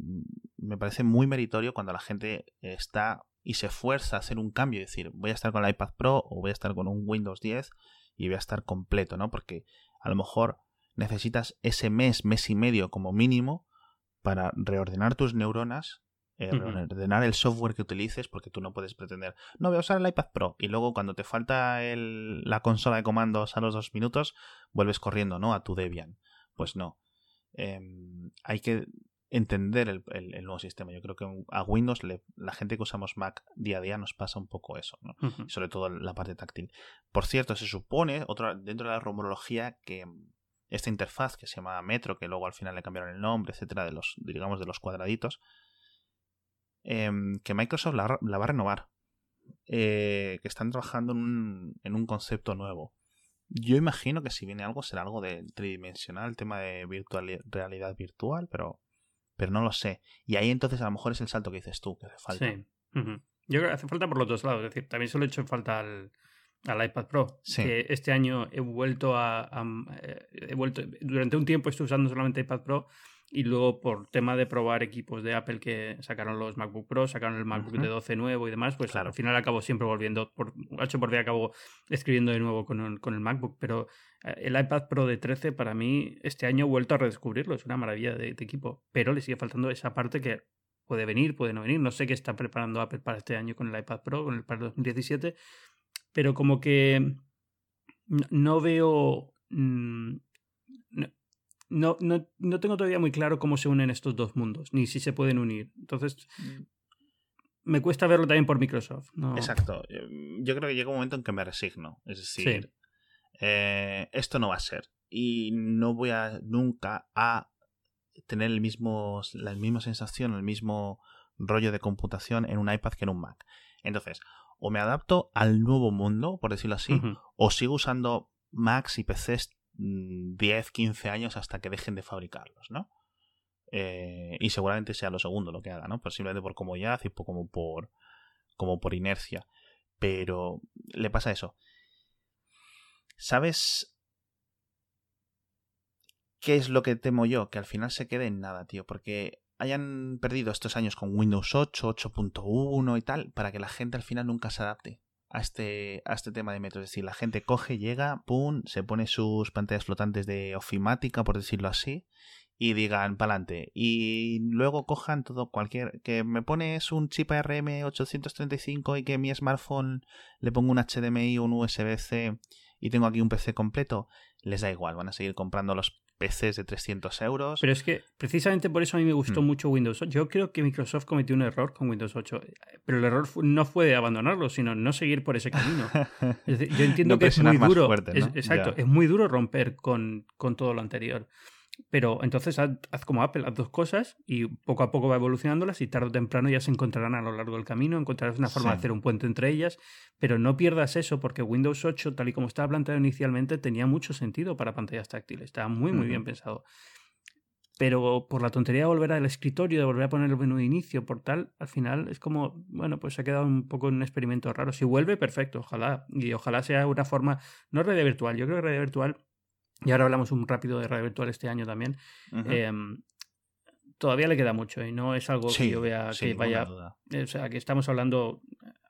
me parece muy meritorio cuando la gente está y se esfuerza a hacer un cambio y decir, voy a estar con el iPad Pro o voy a estar con un Windows 10 y voy a estar completo, ¿no? Porque a lo mejor necesitas ese mes, mes y medio como mínimo para reordenar tus neuronas, eh, reordenar el software que utilices, porque tú no puedes pretender, no voy a usar el iPad Pro y luego cuando te falta el, la consola de comandos a los dos minutos, vuelves corriendo, ¿no? A tu Debian. Pues no. Em, hay que entender el, nuevo sistema. Yo creo que a Windows, la gente que usamos Mac día a día, nos pasa un poco eso, ¿no? sobre todo la parte táctil. Por cierto, se supone, otra, dentro de la rumorología, que esta interfaz que se llama Metro, que luego al final le cambiaron el nombre, etcétera, de los, digamos, de los cuadraditos, em, que Microsoft la, va a renovar. Eh, que están trabajando en un, en un concepto nuevo. Yo imagino que si viene algo será algo de tridimensional, tema de virtual, realidad virtual, pero, pero no lo sé. Y ahí entonces a lo mejor es el salto que dices tú, que hace falta. Sí. Yo creo que hace falta por los dos lados. Es decir, también se lo he hecho falta al, al iPad Pro. Que este año he vuelto a, eh, he vuelto durante un tiempo estuve usando solamente iPad Pro y luego por tema de probar equipos de Apple que sacaron los MacBook Pro, sacaron el MacBook de 12 nuevo y demás, pues al final acabo siempre volviendo por H por día acabo escribiendo de nuevo con el, con el MacBook, pero eh, el iPad Pro de 13 para mí este año he vuelto a redescubrirlo, es una maravilla de, de equipo, pero le sigue faltando esa parte que puede venir, puede no venir, no sé qué está preparando Apple para este año con el iPad Pro, con el para 2017 pero como que no veo... Mm, no, no, no, tengo todavía muy claro cómo se unen estos dos mundos, ni si se pueden unir. Entonces, me cuesta verlo también por Microsoft. Exacto. Yo creo que llega un momento en que me resigno. Es decir, eh, esto no va a ser. Y no voy a nunca a tener el mismo, la misma sensación, el mismo rollo de computación en un iPad que en un Mac. Entonces, o me adapto al nuevo mundo, por decirlo así, o sigo usando Macs y PCs 10, mm, 15 años hasta que dejen de fabricarlos, ¿no? Eh, y seguramente sea lo segundo lo que haga, ¿no? Pues simplemente por comodidad y como por, como por inercia. Pero le pasa eso. ¿Sabes qué es lo que temo yo? Que al final se quede en nada, tío. Porque hayan perdido estos años con Windows 8, 8.1 y tal, para que la gente al final nunca se adapte a este, a este tema de metro. Es decir, la gente coge, llega, pum, se pone sus pantallas flotantes de ofimática, por decirlo así, y digan pa'lante. Y luego cojan todo cualquier. Que me pones un chip ARM 835 y que mi smartphone le pongo un HDMI un USB-C y tengo aquí un PC completo, les da igual, van a seguir comprando los PCs de 300 euros. Pero es que precisamente por eso a mí me gustó mm. mucho Windows 8. Yo creo que Microsoft cometió un error con Windows 8, pero el error no fue de abandonarlo, sino no seguir por ese camino. yo entiendo que es muy duro. exacto, es muy duro romper con, con todo lo anterior. Pero entonces haz, como Apple, haz dos cosas y poco a poco va evolucionándolas y tarde o temprano ya se encontrarán a lo largo del camino, encontrarás una forma de hacer un puente entre ellas, pero no pierdas eso porque Windows 8, tal y como estaba planteado inicialmente, tenía mucho sentido para pantallas táctiles, estaba muy muy bien pensado. Pero por la tontería de volver al escritorio, de volver a poner el menú de inicio, por tal, al final es como, bueno, pues se ha quedado un poco en un experimento raro. Si vuelve, perfecto, ojalá. Y ojalá sea una forma, no red virtual, yo creo que red virtual y ahora hablamos un rápido de radio virtual este año también, em, todavía le queda mucho y no es algo que yo vea que vaya. O sea, que estamos hablando.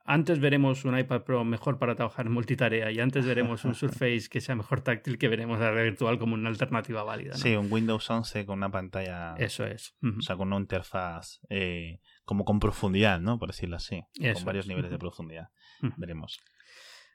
Antes veremos un iPad Pro mejor para trabajar en multitarea y antes veremos un Surface que sea mejor táctil que veremos la red virtual como una alternativa válida. Sí, un Windows 11 con una pantalla. Eso es. O sea, con una interfaz eh, como con profundidad, ¿no? Por decirlo así. con varios niveles de profundidad. Veremos.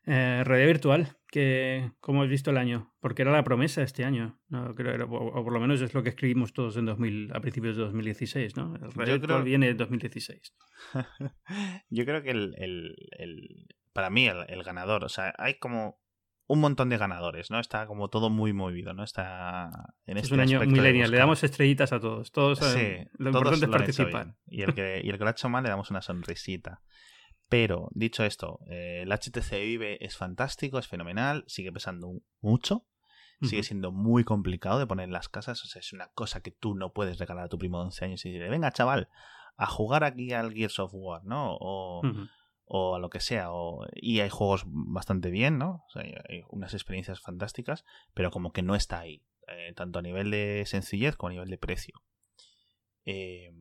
Eh, realidad virtual, que como has visto el año, porque era la promesa este año, no creo, o, por lo menos es lo que escribimos todos en 2000, a principios de 2016, ¿no? El realidad virtual viene de 2016. Yo creo que el, el, para mí el, ganador, o sea, hay como un montón de ganadores, ¿no? Está como todo muy movido, ¿no? Está en este Es un año millennial, le damos estrellitas a todos, todos sí, lo importante es participar. Y el, que, y el que lo ha hecho mal le damos una sonrisita. Pero, dicho esto, eh, el HTC Vive es fantástico, es fenomenal, sigue pesando mucho, sigue siendo muy complicado de poner en las casas, o sea, es una cosa que tú no puedes regalar a tu primo de 11 años y decirle, venga chaval, a jugar aquí al Gears of War, ¿no? O, o a lo que sea, o, y hay juegos bastante bien, ¿no? O sea, hay unas experiencias fantásticas, pero como que no está ahí, eh, tanto a nivel de sencillez como a nivel de precio. Eh,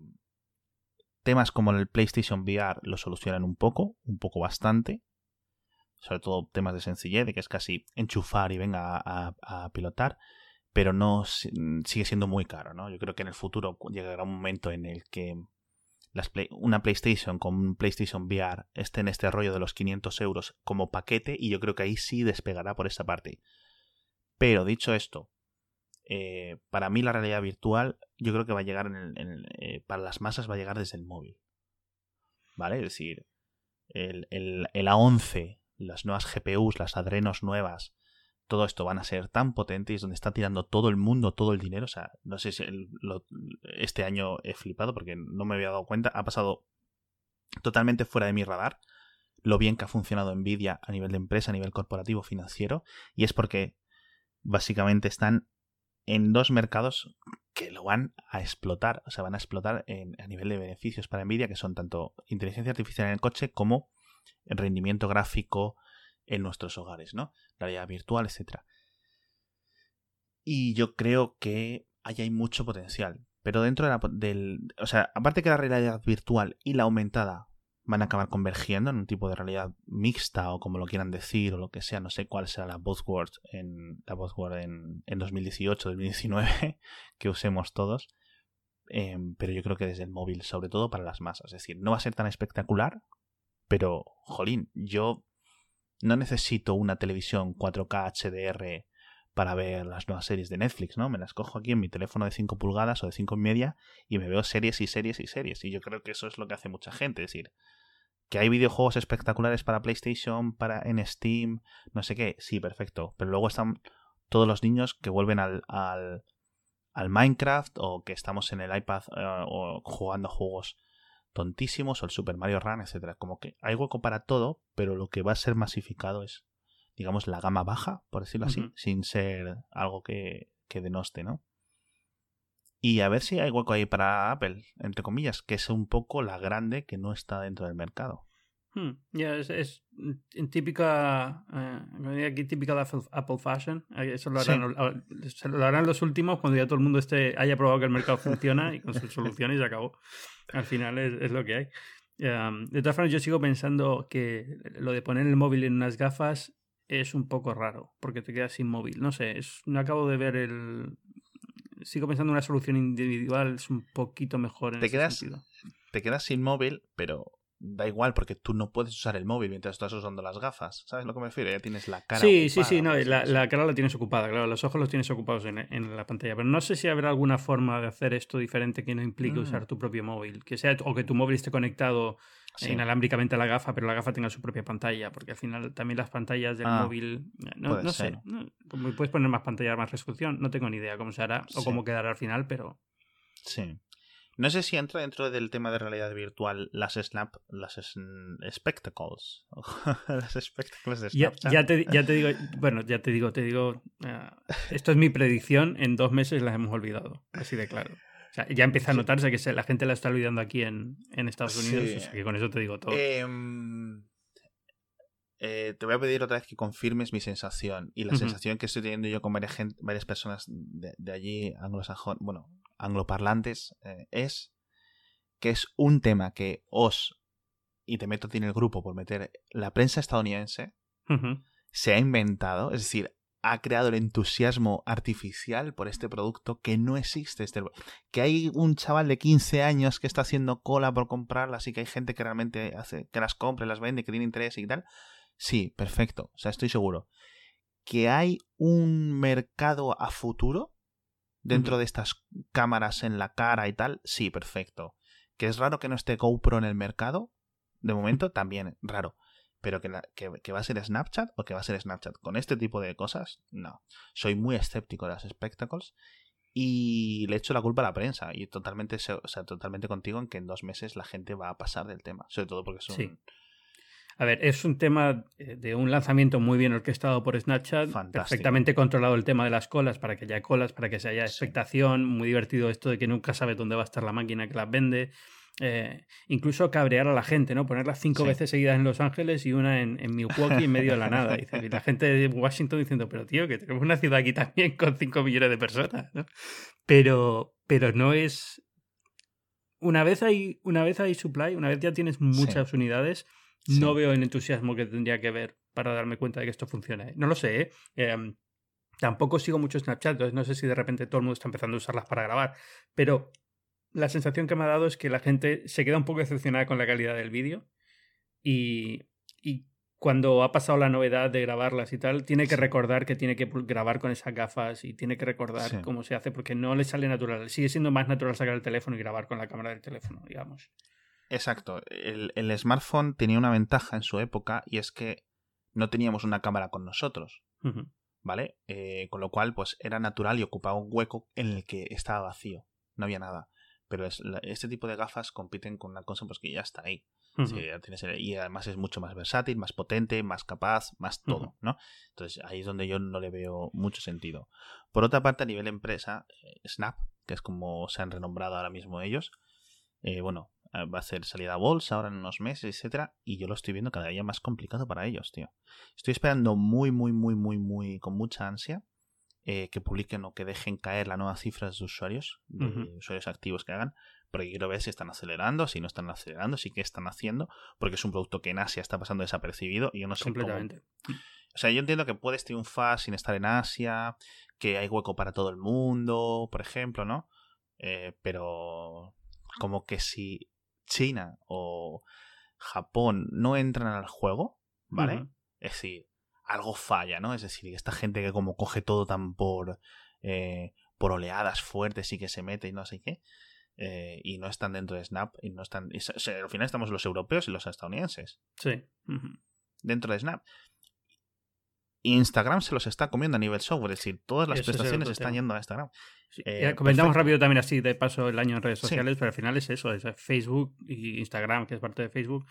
temas como el PlayStation VR lo solucionan un poco, un poco bastante. Sobre todo temas de sencillez, de que es casi enchufar y venga a, pilotar. Pero no sigue siendo muy caro, ¿no? Yo creo que en el futuro llegará un momento en el que una PlayStation con un PlayStation VR esté en este rollo de los 500 euros como paquete y yo creo que ahí sí despegará por esa parte. Pero dicho esto, eh, para mí la realidad virtual yo creo que va a llegar en eh, para las masas va a llegar desde el móvil. ¿Vale? Es decir, el, el, el A11, las nuevas GPUs, las Adrenos nuevas, todo esto van a ser tan potentes donde está tirando todo el mundo todo el dinero. O sea, no sé si este año he flipado porque no me había dado cuenta. Ha pasado totalmente fuera de mi radar lo bien que ha funcionado Nvidia a nivel de empresa, a nivel corporativo, financiero. Y es porque básicamente están en dos mercados que lo van a explotar, o sea, van a explotar a nivel de beneficios para Nvidia, que son tanto inteligencia artificial en el coche como el rendimiento gráfico en nuestros hogares, ¿no? Realidad virtual, etc. Y yo creo que ahí hay mucho potencial. Pero dentro de la, del... O sea, aparte que la realidad virtual y la aumentada van a acabar convergiendo en un tipo de realidad mixta o como lo quieran decir o lo que sea, no sé cuál será la buzzword en la buzzword en, en 2018, 2019 que usemos todos, em, pero yo creo que desde el móvil, sobre todo para las masas, es decir, no va a ser tan espectacular, pero jolín, yo no necesito una televisión 4K HDR para ver las nuevas series de Netflix, ¿no? Me las cojo aquí en mi teléfono de 5 pulgadas o de 5 y media y me veo series y series y series. Y yo creo que eso es lo que hace mucha gente. Es decir, que hay videojuegos espectaculares para PlayStation, para en Steam, no sé qué. Sí, perfecto. Pero luego están todos los niños que vuelven al, al, al Minecraft o que estamos en el iPad eh, o jugando juegos tontísimos o el Super Mario Run, etcétera. Como que hay hueco para todo, pero lo que va a ser masificado es digamos, la gama baja, por decirlo así, sin ser algo que, que denoste, ¿no? Y a ver si hay hueco ahí para Apple, entre comillas, que es un poco la grande que no está dentro del mercado. Hmm, ya, es, es, típica, eh, aquí típica de Apple, Fashion. Eso lo harán, lo harán los últimos cuando ya todo el mundo esté, haya probado que el mercado funciona y con sus soluciones y se acabó. Al final es, es lo que hay. de todas formas, yo sigo pensando que lo de poner el móvil en unas gafas es un poco raro, porque te quedas sin móvil. No sé, es, no acabo de ver el... Sigo pensando en una solución individual es un poquito mejor en te ese quedas, sentido. Te quedas sin móvil, pero da igual porque tú no puedes usar el móvil mientras estás usando las gafas. ¿Sabes lo que me refiero? Ya tienes la cara. Sí, sí, sí, no, la, la, cara la tienes ocupada, claro, los ojos los tienes ocupados en, en, la pantalla. Pero no sé si habrá alguna forma de hacer esto diferente que no implique mm. usar tu propio móvil. Que sea, o que tu móvil esté conectado inalámbricamente a la gafa, pero la gafa tenga su propia pantalla, porque al final también las pantallas del ah, móvil, no, no sé, puedes poner más pantalla, más resolución, no tengo ni idea cómo se hará o cómo quedará al final, pero... Sí. No sé si entra dentro del tema de realidad virtual las Snap, las Spectacles. las Spectacles de Snapchat. Ya, te, ya, te, digo, bueno, ya te digo, te digo, uh, esto es mi predicción, en dos meses las hemos olvidado, así de claro ya empieza a notarse que la gente la está olvidando aquí en, Estados Unidos, o sea que con eso te digo todo. Em, eh, te voy a pedir otra vez que confirmes mi sensación. Y la sensación que estoy teniendo yo con varias, varias personas de, allí, anglosajón, bueno, angloparlantes, eh, es que es un tema que os, y te meto en el grupo por meter, la prensa estadounidense se ha inventado, es decir, ha creado el entusiasmo artificial por este producto que no existe. Este, que hay un chaval de 15 años que está haciendo cola por comprarlas y que hay gente que realmente hace que las compre, las vende, que tiene interés y tal. Sí, perfecto. O sea, estoy seguro. Que hay un mercado a futuro dentro de estas cámaras en la cara y tal. Sí, perfecto. Que es raro que no esté GoPro en el mercado. De momento, también raro pero que, que, va a ser Snapchat o que va a ser Snapchat con este tipo de cosas, no. Soy muy escéptico de las espectáculos y le echo la culpa a la prensa y totalmente, o sea, totalmente contigo en que en dos meses la gente va a pasar del tema, sobre todo porque es un, A ver, es un tema eh, de un lanzamiento muy bien orquestado por Snapchat, perfectamente controlado el tema de las colas para que haya colas, para que se haya expectación, muy divertido esto de que nunca sabe dónde va a estar la máquina que las vende. Eh, incluso cabrear a la gente, ¿no? Ponerlas cinco veces seguidas en Los Ángeles y una en, en Milwaukee en medio de la nada. Y, la gente de Washington diciendo, pero tío, que tenemos una ciudad aquí también con cinco millones de personas, ¿no? Pero, pero no es. Una vez hay, una vez hay supply, una vez ya tienes muchas unidades, no veo el entusiasmo que tendría que ver para darme cuenta de que esto funciona. No lo sé, ¿eh? Em, tampoco sigo mucho Snapchat, entonces no sé si de repente todo el mundo está empezando a usarlas para grabar, pero la sensación que me ha dado es que la gente se queda un poco decepcionada con la calidad del vídeo y, y cuando ha pasado la novedad de grabarlas y tal, tiene que recordar que tiene que grabar con esas gafas y tiene que recordar cómo se hace porque no le sale natural. Sigue siendo más natural sacar el teléfono y grabar con la cámara del teléfono, digamos. Exacto. El, el smartphone tenía una ventaja en su época y es que no teníamos una cámara con nosotros. ¿Vale? Eh, con lo cual, pues era natural y ocupaba un hueco en el que estaba vacío. No había nada. Pero este tipo de gafas compiten con una cosa pues, que ya está ahí. y además es mucho más versátil, más potente, más capaz, más todo, ¿no? Entonces ahí es donde yo no le veo mucho sentido. Por otra parte, a nivel empresa, eh, Snap, que es como se han renombrado ahora mismo ellos, eh, bueno, va a ser salida a bolsa ahora en unos meses, etcétera, y yo lo estoy viendo cada día más complicado para ellos, tío. Estoy esperando muy, muy, muy, muy, muy, con mucha ansia eh, que publiquen o que dejen caer las nuevas cifras de usuarios, de usuarios activos que hagan, porque quiero ver si están acelerando, si no están acelerando, si qué están haciendo, porque es un producto que en Asia está pasando desapercibido y yo no sé Completamente. O sea, yo entiendo que puedes triunfar sin estar en Asia, que hay hueco para todo el mundo, por ejemplo, ¿no? Eh, pero como que si China o Japón no entran al juego, ¿vale? Es decir, algo falla, ¿no? Es decir, esta gente que como coge todo tan por, eh, por oleadas fuertes y que se mete y no sé qué, eh, y no están dentro de Snap, y no están... al final estamos los europeos y los estadounidenses. Sí. Dentro de Snap. Instagram se los está comiendo a nivel software, es decir, todas las prestaciones están yendo a Instagram. Eh, comentamos rápido también así de paso el año en redes sociales, pero al final es eso, es Facebook y Instagram, que es parte de Facebook.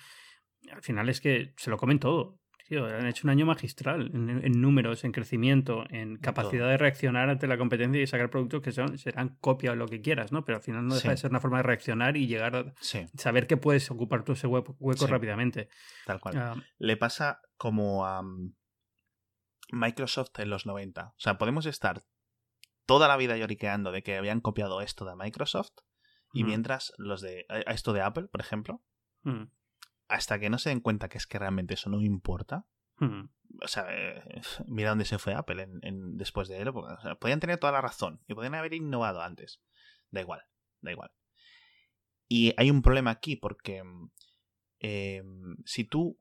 Al final es que se lo comen todo han hecho un año magistral en, números, en crecimiento, en capacidad de reaccionar ante la competencia y sacar productos que son, serán copia o lo que quieras, ¿no? Pero al final no deja de ser una forma de reaccionar y llegar a saber que puedes ocupar tú ese hueco, rápidamente. Tal cual. Ah. Le pasa como a mm, Microsoft en los 90. O sea, podemos estar toda la vida lloriqueando de que habían copiado esto de Microsoft y mientras los de esto de Apple, por ejemplo, hasta que no se den cuenta que es que realmente eso no importa. O sea, eh, mira dónde se fue Apple en, después de él. podían tener toda la razón y podían haber innovado antes. Da igual, da igual. Y hay un problema aquí porque eh, si tú,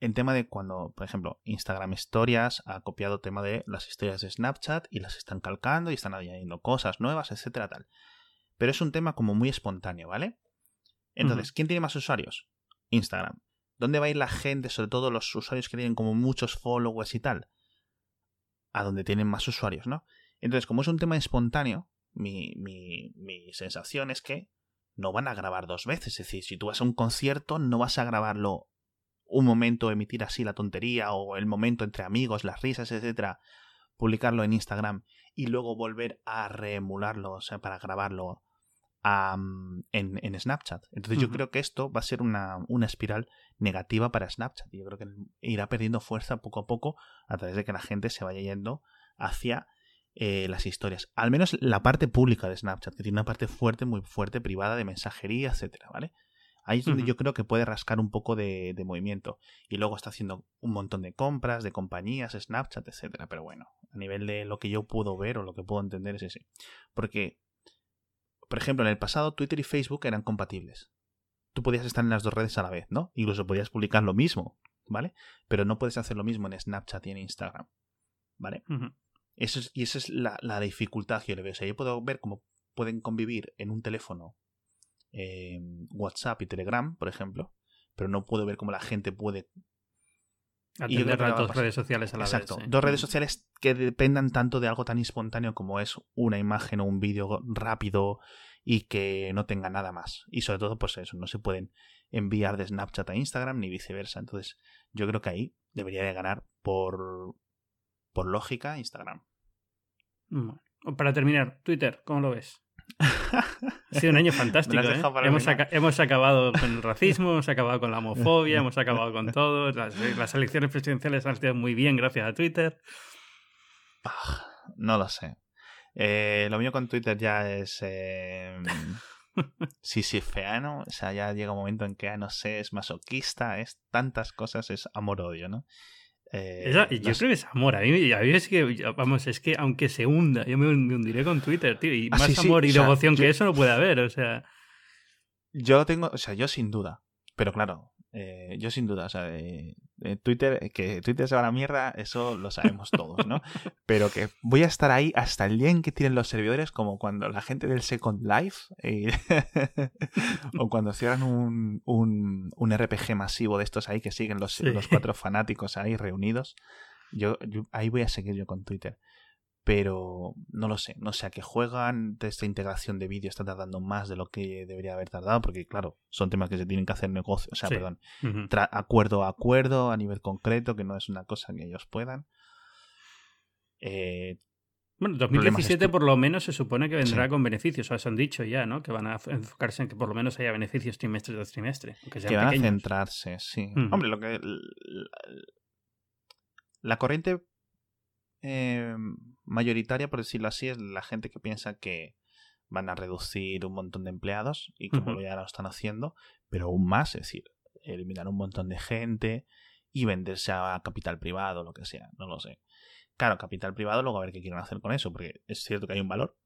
en tema de cuando, por ejemplo, Instagram Historias ha copiado tema de las historias de Snapchat y las están calcando y están añadiendo cosas nuevas, etcétera, tal. Pero es un tema como muy espontáneo, ¿vale? Entonces, ¿quién tiene más usuarios? Instagram. ¿Dónde va a ir la gente, sobre todo los usuarios que tienen como muchos followers y tal? A donde tienen más usuarios, ¿no? Entonces, como es un tema espontáneo, mi, mi, mi sensación es que no van a grabar dos veces. Es decir, si tú vas a un concierto, no vas a grabarlo un momento, emitir así la tontería o el momento entre amigos, las risas, etcétera, publicarlo en Instagram y luego volver a reemularlo, o sea, para grabarlo en, Snapchat. Entonces yo creo que esto va a ser una, espiral negativa para Snapchat. Yo creo que irá perdiendo fuerza poco a poco a través de que la gente se vaya yendo hacia eh, las historias. Al menos la parte pública de Snapchat, que tiene una parte fuerte, muy fuerte, privada de mensajería, etcétera, ¿vale? Ahí es donde yo creo que puede rascar un poco de, de, movimiento. Y luego está haciendo un montón de compras, de compañías, Snapchat, etcétera. Pero bueno, a nivel de lo que yo puedo ver o lo que puedo entender es ese. Porque por ejemplo, en el pasado Twitter y Facebook eran compatibles. Tú podías estar en las dos redes a la vez, ¿no? Incluso podías publicar lo mismo, ¿vale? Pero no puedes hacer lo mismo en Snapchat y en Instagram, ¿vale? Eso y esa es la, dificultad que yo le veo. O sea, yo puedo ver cómo pueden convivir en un teléfono em, WhatsApp y Telegram, por ejemplo, pero no puedo ver cómo la gente puede Atender a dos redes sociales a la vez. Exacto. Dos redes sociales que dependan tanto de algo tan espontáneo como es una imagen o un vídeo rápido y que no tenga nada más. Y sobre todo, pues eso, no se pueden enviar de Snapchat a Instagram ni viceversa. Entonces, yo creo que ahí debería de ganar por, por lógica Instagram. Para terminar, Twitter, ¿cómo lo ves? Ha sido un año fantástico. ¿eh? Hemos, hemos, acabado con el racismo, hemos acabado con la homofobia, hemos acabado con todo. Las, elecciones presidenciales han sido muy bien gracias a Twitter. Ah, no lo sé. Eh, lo mío con Twitter ya es. Eh, sí, sí, feano. O sea, ya llega un momento en que, no sé, es masoquista, es tantas cosas, es amor-odio, ¿no? Eh, yo creo que es amor. A mí, a mí, es que, vamos, es que aunque se hunda, yo me hundiré con Twitter, tío. Y ah, más amor y devoción que eso no puede haber, o sea. Yo tengo, o sea, yo sin duda. Pero claro, eh, yo sin duda, o sea, Twitter, que Twitter se va a la mierda, eso lo sabemos todos, ¿no? Pero que voy a estar ahí hasta el día en que tienen los servidores, como cuando la gente del Second Life, eh, o cuando cierran un, un, un, RPG masivo de estos ahí que siguen los, los cuatro fanáticos ahí reunidos. yo, ahí voy a seguir yo con Twitter pero no lo sé, no sé a qué juegan, esta integración de vídeo está tardando más de lo que debería haber tardado, porque claro, son temas que se tienen que hacer negocio, o sea, perdón, acuerdo a acuerdo, a nivel concreto, que no es una cosa que ellos puedan. Eh, bueno, 2017 por lo menos se supone que vendrá con beneficios, o sea, se han dicho ya, ¿no? Que van a enfocarse en que por lo menos haya beneficios trimestre tras trimestre. Que van a centrarse, sí. Hombre, lo que... La corriente eh, mayoritaria, por decirlo así, es la gente que piensa que van a reducir un montón de empleados y como ya lo están haciendo, pero aún más, es decir, eliminar un montón de gente y venderse a capital privado, lo que sea, no lo sé. Claro, capital privado, luego a ver qué quieren hacer con eso, porque es cierto que hay un valor,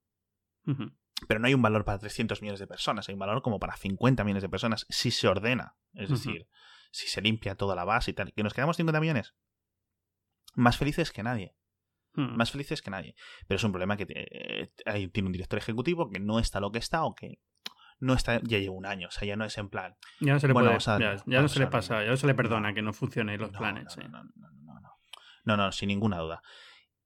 pero no hay un valor para 300 millones de personas, hay un valor como para 50 millones de personas si se ordena, es decir, si se limpia toda la base y tal. ¿Que nos quedamos 50 millones? Más felices que nadie. Hmm. Más felices que nadie. Pero es un problema que eh, tiene un director ejecutivo que no está lo que está o que no está, ya lleva un año, o sea, ya no es en plan. Ya no se le ya, no se le pasa, ya no se le perdona que no funcionen los planes. No, no, no, no, no, no, sin ninguna duda.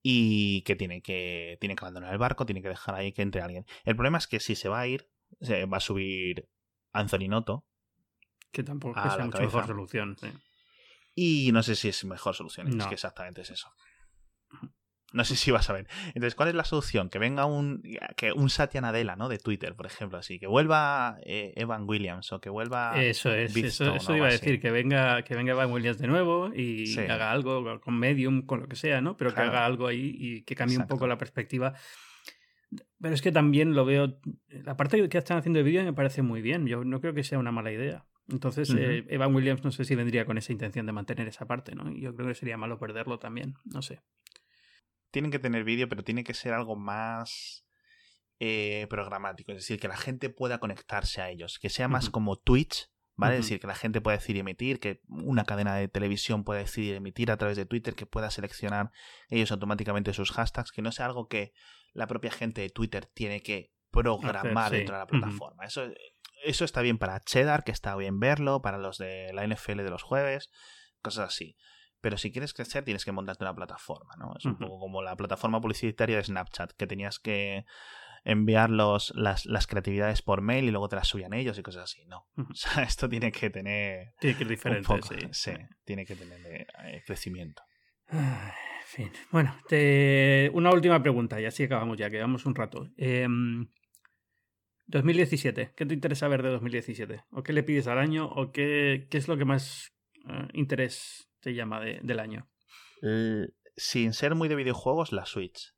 Y que tiene que tiene que abandonar el barco, tiene que dejar ahí que entre alguien. El problema es que si se va a ir, se va a subir Anthony Noto. Que tampoco es mucha mejor solución. Y no sé si es mejor solución, es que exactamente es eso. No sé si vas a ver. Entonces, ¿cuál es la solución? Que venga un, que un Satya Nadella, ¿no? De Twitter, por ejemplo, así. Que vuelva eh, Evan Williams o que vuelva. Eso es, eso, iba a decir. Que venga, que venga Evan Williams de nuevo y haga algo con Medium, con lo que sea, ¿no? Pero que haga algo ahí y que cambie un poco la perspectiva. Pero es que también lo veo. La parte que están haciendo de vídeo me parece muy bien. Yo no creo que sea una mala idea. Entonces, eh, Evan Williams no sé si vendría con esa intención de mantener esa parte, ¿no? Yo creo que sería malo perderlo también. No sé tienen que tener vídeo, pero tiene que ser algo más eh, programático. Es decir, que la gente pueda conectarse a ellos. Que sea más como Twitch, ¿vale? Es decir, que la gente pueda decidir emitir, que una cadena de televisión pueda decidir emitir a través de Twitter, que pueda seleccionar ellos automáticamente sus hashtags, que no sea algo que la propia gente de Twitter tiene que programar dentro de la plataforma. Eso, eso está bien para Cheddar, que está bien verlo, para los de la NFL de los jueves, cosas así. Pero si quieres crecer tienes que montarte una plataforma, ¿no? Es un poco como la plataforma publicitaria de Snapchat, que tenías que enviar los, las, las, creatividades por mail y luego te las subían ellos y cosas así. No. O sea, esto tiene que tener. Tiene que ir diferente, sí. tiene que tener eh, crecimiento. en fin. Bueno, una última pregunta y así acabamos ya, quedamos un rato. 2017, em, ¿qué te interesa ver de 2017? ¿O qué le pides al año? ¿O qué, qué es lo que más eh, interés se llama del año. sin ser muy de videojuegos, la Switch.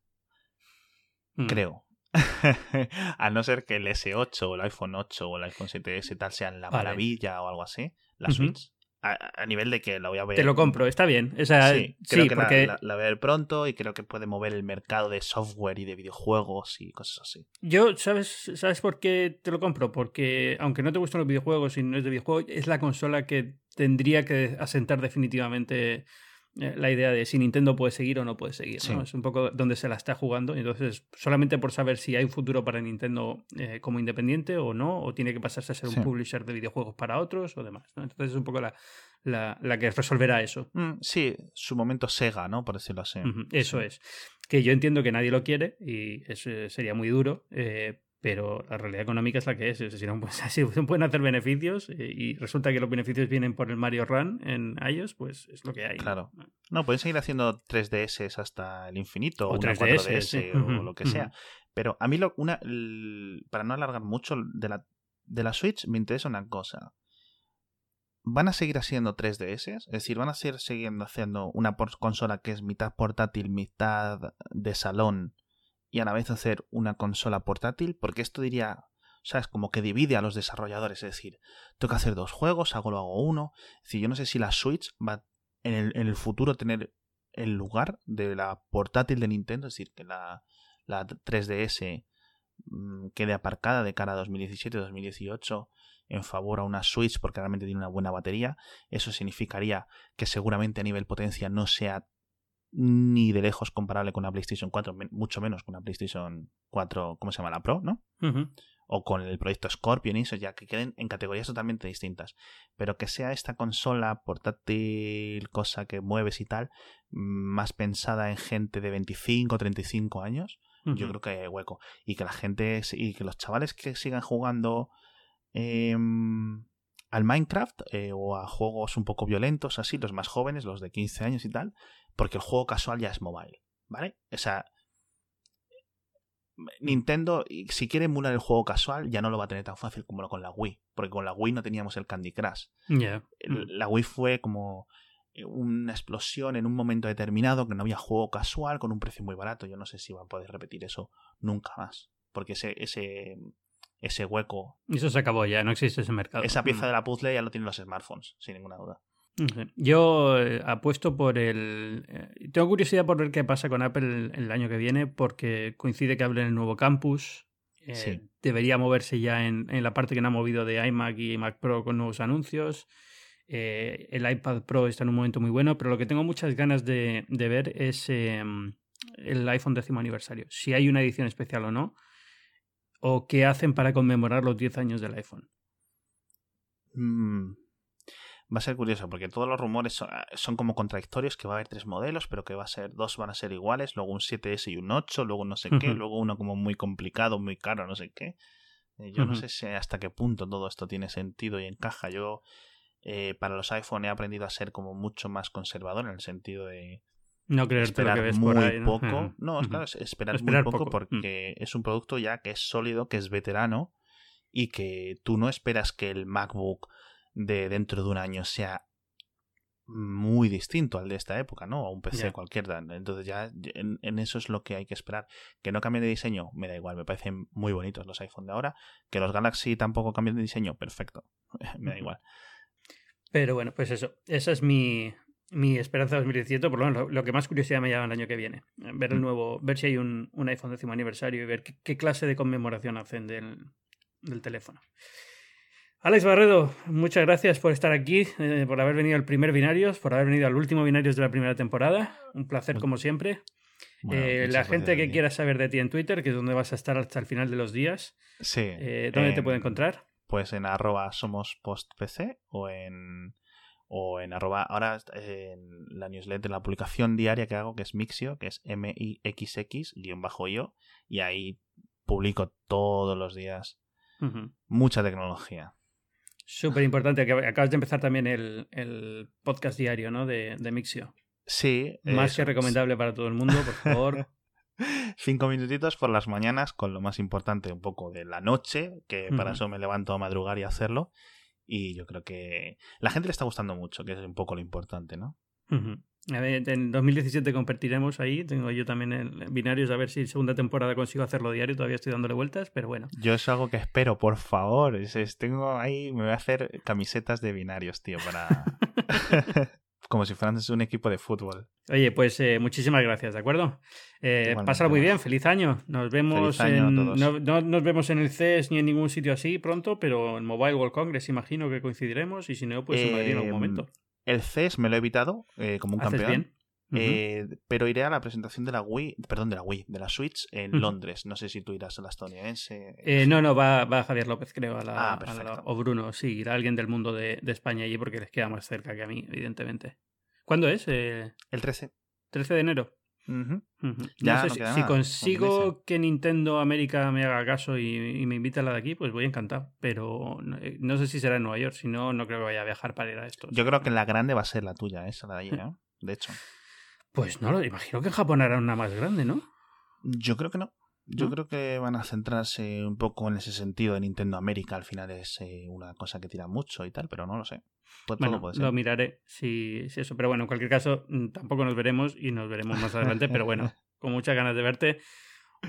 Mm. Creo. a no ser que el S8 o el iPhone 8 o el iPhone 7S tal sean la maravilla o algo así, la Switch. A, nivel de que la voy a ver. Te lo compro, está bien. Sí, creo que porque... la, la, voy a ver pronto y creo que puede mover el mercado de software y de videojuegos y cosas así. Yo, ¿sabes, ¿sabes por qué te lo compro? Porque aunque no te gustan los videojuegos y no es de videojuegos, es la consola que tendría que asentar definitivamente la idea de si Nintendo puede seguir o no puede seguir. Es un poco donde se la está jugando. Entonces, solamente por saber si hay un futuro para Nintendo eh, como independiente o no, o tiene que pasarse a ser un publisher de videojuegos para otros o demás. Entonces, es un poco la, la, que resolverá eso. Mm, sí, su momento Sega, ¿no? Por decirlo así. eso es. Que yo entiendo que nadie lo quiere y eso sería muy duro. Eh, pero la realidad económica es la que es. Si no, pues, así pueden hacer beneficios eh, y resulta que los beneficios vienen por el Mario Run en iOS, pues es lo que hay. Claro. No, pueden seguir haciendo 3DS hasta el infinito o, una 4DS o lo que sea. Pero a mí, lo, una, para no alargar mucho de la, de la Switch, me interesa una cosa. ¿Van a seguir haciendo 3DS? Es decir, ¿van a seguir siguiendo haciendo una consola que es mitad portátil, mitad de salón y a la vez hacer una consola portátil, porque esto diría, ¿sabes? Como que divide a los desarrolladores, es decir, tengo que hacer dos juegos, hago lo hago uno. Es decir, yo no sé si la Switch va en el, en el futuro tener el lugar de la portátil de Nintendo, es decir, que la, la 3DS mm, quede aparcada de cara a 2017-2018 en favor a una Switch porque realmente tiene una buena batería. Eso significaría que seguramente a nivel potencia no sea ni de lejos comparable con una PlayStation 4, mucho menos con una PlayStation 4, ¿cómo se llama? La Pro, ¿no? O con el proyecto Scorpion y eso, ya que queden en categorías totalmente distintas. Pero que sea esta consola portátil, cosa que mueves y tal, más pensada en gente de 25 o 35 años, yo creo que hay hueco. Y que la gente, y que los chavales que sigan jugando em, al Minecraft eh, o a juegos un poco violentos, así, los más jóvenes, los de 15 años y tal, porque el juego casual ya es mobile, ¿vale? O sea, Nintendo, si quiere emular el juego casual, ya no lo va a tener tan fácil como lo con la Wii, porque con la Wii no teníamos el Candy Crush. Mm. La Wii fue como eh, una explosión en un momento determinado que no había juego casual con un precio muy barato. Yo no sé si van a poder repetir eso nunca más, porque ese ese ese hueco. Eso se acabó ya, no existe ese mercado. Esa pieza mm. de la puzzle ya lo tienen los smartphones, sin ninguna duda. Yo eh, apuesto por el... Eh, tengo curiosidad por ver qué pasa con Apple el, año que viene porque coincide que hable en el nuevo campus. Eh, debería moverse ya en, la parte que no ha movido de iMac y Mac Pro con nuevos anuncios. el iPad Pro está en un momento muy bueno, pero lo que tengo muchas ganas de, ver es em, el iPhone décimo aniversario. Si hay una edición especial o no. O qué hacen para conmemorar los 10 años del iPhone. Mm, va a ser curioso porque todos los rumores ah, son, como contradictorios que va a haber tres modelos pero que va a ser dos van a ser iguales luego un 7S y un 8 luego no sé qué luego uno como muy complicado muy caro no sé qué. Eh, yo no sé hasta qué punto todo esto tiene sentido y encaja. Yo eh, para los iPhone he aprendido a ser como mucho más conservador en el sentido de no creer esperar que ves muy por ahí, poco. No, claro esperar, muy poco, porque es un producto ya que es sólido que es veterano y que tú no esperas que el MacBook de dentro de un año sea muy distinto al de esta época, ¿no? O un PC cualquiera. Entonces ya en, eso es lo que hay que esperar. Que no cambien de diseño, me da igual, me parecen muy bonitos los iPhone de ahora. Que los Galaxy tampoco cambien de diseño, perfecto, me da igual. Pero bueno, pues eso, esa es mi, mi esperanza 2017, por lo menos lo, que más curiosidad me llama el año que viene. Ver el mm. nuevo, ver si hay un, un iPhone décimo aniversario y ver qué, clase de conmemoración hacen del, del teléfono. Alex Barredo, muchas gracias por estar aquí, eh, por haber venido al primer Binarios, por haber venido al último Binarios de la primera temporada. Un placer como siempre. Eh, la gente que quiera saber de ti en Twitter, que es donde vas a estar hasta el final de los días, sí, eh, ¿dónde te puede encontrar? Pues en arroba somos postpc o en o en arroba ahora en la newsletter, la publicación diaria que hago que es Mixio, que es M-I-X-X-io y ahí publico todos los días mucha tecnología. Súper importante, que acabas de empezar también el, podcast diario, ¿no? De, de Mixio. Sí. Más que recomendable para todo el mundo, por favor. Cinco minutitos por las mañanas con lo más importante un poco de la noche, que para eso me levanto a madrugar y hacerlo. Y yo creo que la gente le está gustando mucho, que es un poco lo importante, ¿no? En 2017 compartiremos ahí. Tengo yo también en binarios a ver si segunda temporada consigo hacerlo diario. Todavía estoy dándole vueltas, pero bueno. Yo es algo que espero, por favor. Es, tengo ahí, me voy a hacer camisetas de binarios, tío, para. Como si fueran un equipo de fútbol. Oye, pues eh, muchísimas gracias, ¿de acuerdo? Eh, pásalo muy bien, feliz año. Nos vemos en, no, nos vemos en el CES ni en ningún sitio así pronto, pero en Mobile World Congress imagino que coincidiremos y si no, pues en Madrid en algún em, momento. El CES me lo he evitado eh, como un campeón. Eh, pero iré a la presentación de la Wii, perdón, de la Wii, de la Switch en Londres. No sé si tú irás a la estadounidense. Eh, no, no, va, va, Javier López, creo, a la, ah, o Bruno, sí, irá alguien del mundo de, de, España allí porque les queda más cerca que a mí, evidentemente. ¿Cuándo es? El 13. 13 de enero. Ya si, consigo que Nintendo América me haga caso y, me invite a la de aquí, pues voy encantado. Pero eh, no, sé si será en Nueva York, si no, no creo que vaya a viajar para ir a esto. Yo creo que la grande va a ser la tuya, esa de ahí, ¿eh? De hecho. Pues no, lo imagino que en Japón hará una más grande, ¿no? Yo creo que no. Yo creo que van a centrarse un poco en ese sentido de Nintendo América. Al final es eh, una cosa que tira mucho y tal, pero no lo sé. Pues bueno, lo miraré si, si, eso. Pero bueno, en cualquier caso, mm, tampoco nos veremos y nos veremos más adelante. pero bueno, con muchas ganas de verte.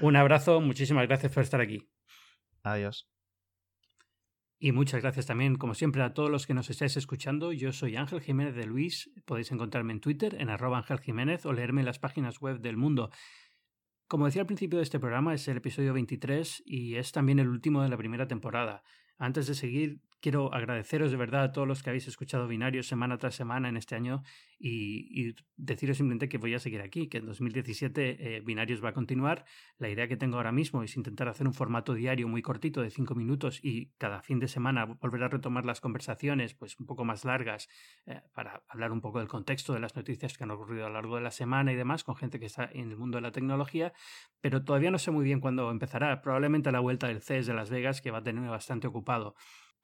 Un abrazo, muchísimas gracias por estar aquí. Adiós. Y muchas gracias también, como siempre, a todos los que nos estáis escuchando. Yo soy Ángel Jiménez de Luis. Podéis encontrarme en Twitter, en arroba Ángel Jiménez, o leerme en las páginas web del mundo. Como decía al principio de este programa, es el episodio 23 y es también el último de la primera temporada. Antes de seguir, quiero agradeceros de verdad a todos los que habéis escuchado Binarios semana tras semana en este año y, deciros simplemente que voy a seguir aquí, que en 2017 eh, Binarios va a continuar. La idea que tengo ahora mismo es intentar hacer un formato diario muy cortito de cinco minutos y cada fin de semana volver a retomar las conversaciones pues un poco más largas eh, para hablar un poco del contexto de las noticias que han ocurrido a lo largo de la semana y demás con gente que está en el mundo de la tecnología, pero todavía no sé muy bien cuándo empezará. Probablemente a la vuelta del CES de Las Vegas que va a tenerme bastante ocupado.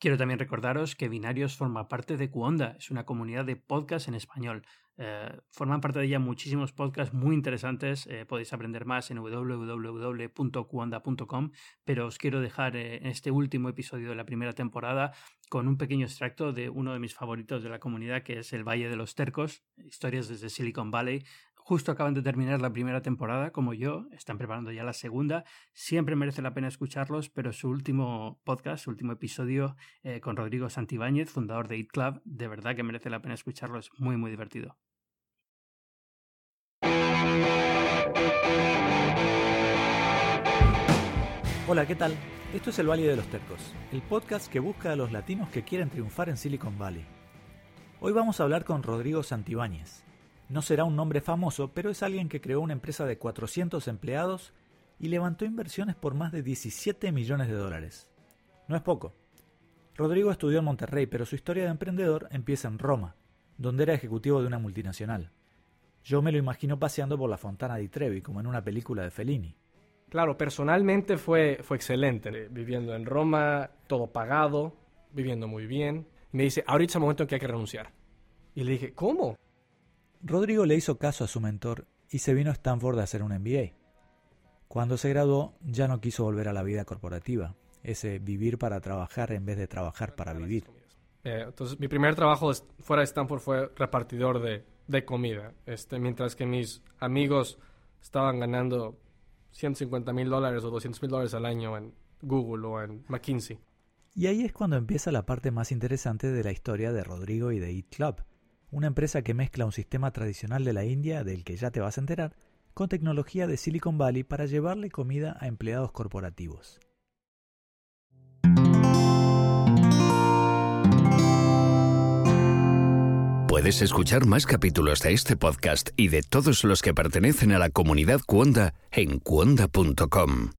Quiero también recordaros que Binarios forma parte de Cuonda, es una comunidad de podcast en español. Eh, forman parte de ella muchísimos podcasts muy interesantes, eh, podéis aprender más en www.cuonda.com, pero os quiero dejar eh, en este último episodio de la primera temporada con un pequeño extracto de uno de mis favoritos de la comunidad, que es El Valle de los Tercos, historias desde Silicon Valley, justo acaban de terminar la primera temporada, como yo, están preparando ya la segunda. Siempre merece la pena escucharlos, pero su último podcast, su último episodio eh, con Rodrigo Santibáñez, fundador de It Club, de verdad que merece la pena escucharlo, es muy, muy divertido. Hola, ¿qué tal? Esto es El Valle de los Tercos, el podcast que busca a los latinos que quieren triunfar en Silicon Valley. Hoy vamos a hablar con Rodrigo Santibáñez, no será un nombre famoso, pero es alguien que creó una empresa de 400 empleados y levantó inversiones por más de 17 millones de dólares. No es poco. Rodrigo estudió en Monterrey, pero su historia de emprendedor empieza en Roma, donde era ejecutivo de una multinacional. Yo me lo imagino paseando por la Fontana di Trevi, como en una película de Fellini. Claro, personalmente fue, fue excelente. Viviendo en Roma, todo pagado, viviendo muy bien. Me dice, ahorita es el momento en que hay que renunciar. Y le dije, ¿cómo? Rodrigo le hizo caso a su mentor y se vino a Stanford a hacer un MBA. Cuando se graduó ya no quiso volver a la vida corporativa, ese vivir para trabajar en vez de trabajar para vivir. Eh, entonces mi primer trabajo fuera de Stanford fue repartidor de, de comida, este, mientras que mis amigos estaban ganando 150 mil dólares o 200 mil dólares al año en Google o en McKinsey. Y ahí es cuando empieza la parte más interesante de la historia de Rodrigo y de Eat Club una empresa que mezcla un sistema tradicional de la India, del que ya te vas a enterar, con tecnología de Silicon Valley para llevarle comida a empleados corporativos. Puedes escuchar más capítulos de este podcast y de todos los que pertenecen a la comunidad Cuonda en cuonda.com.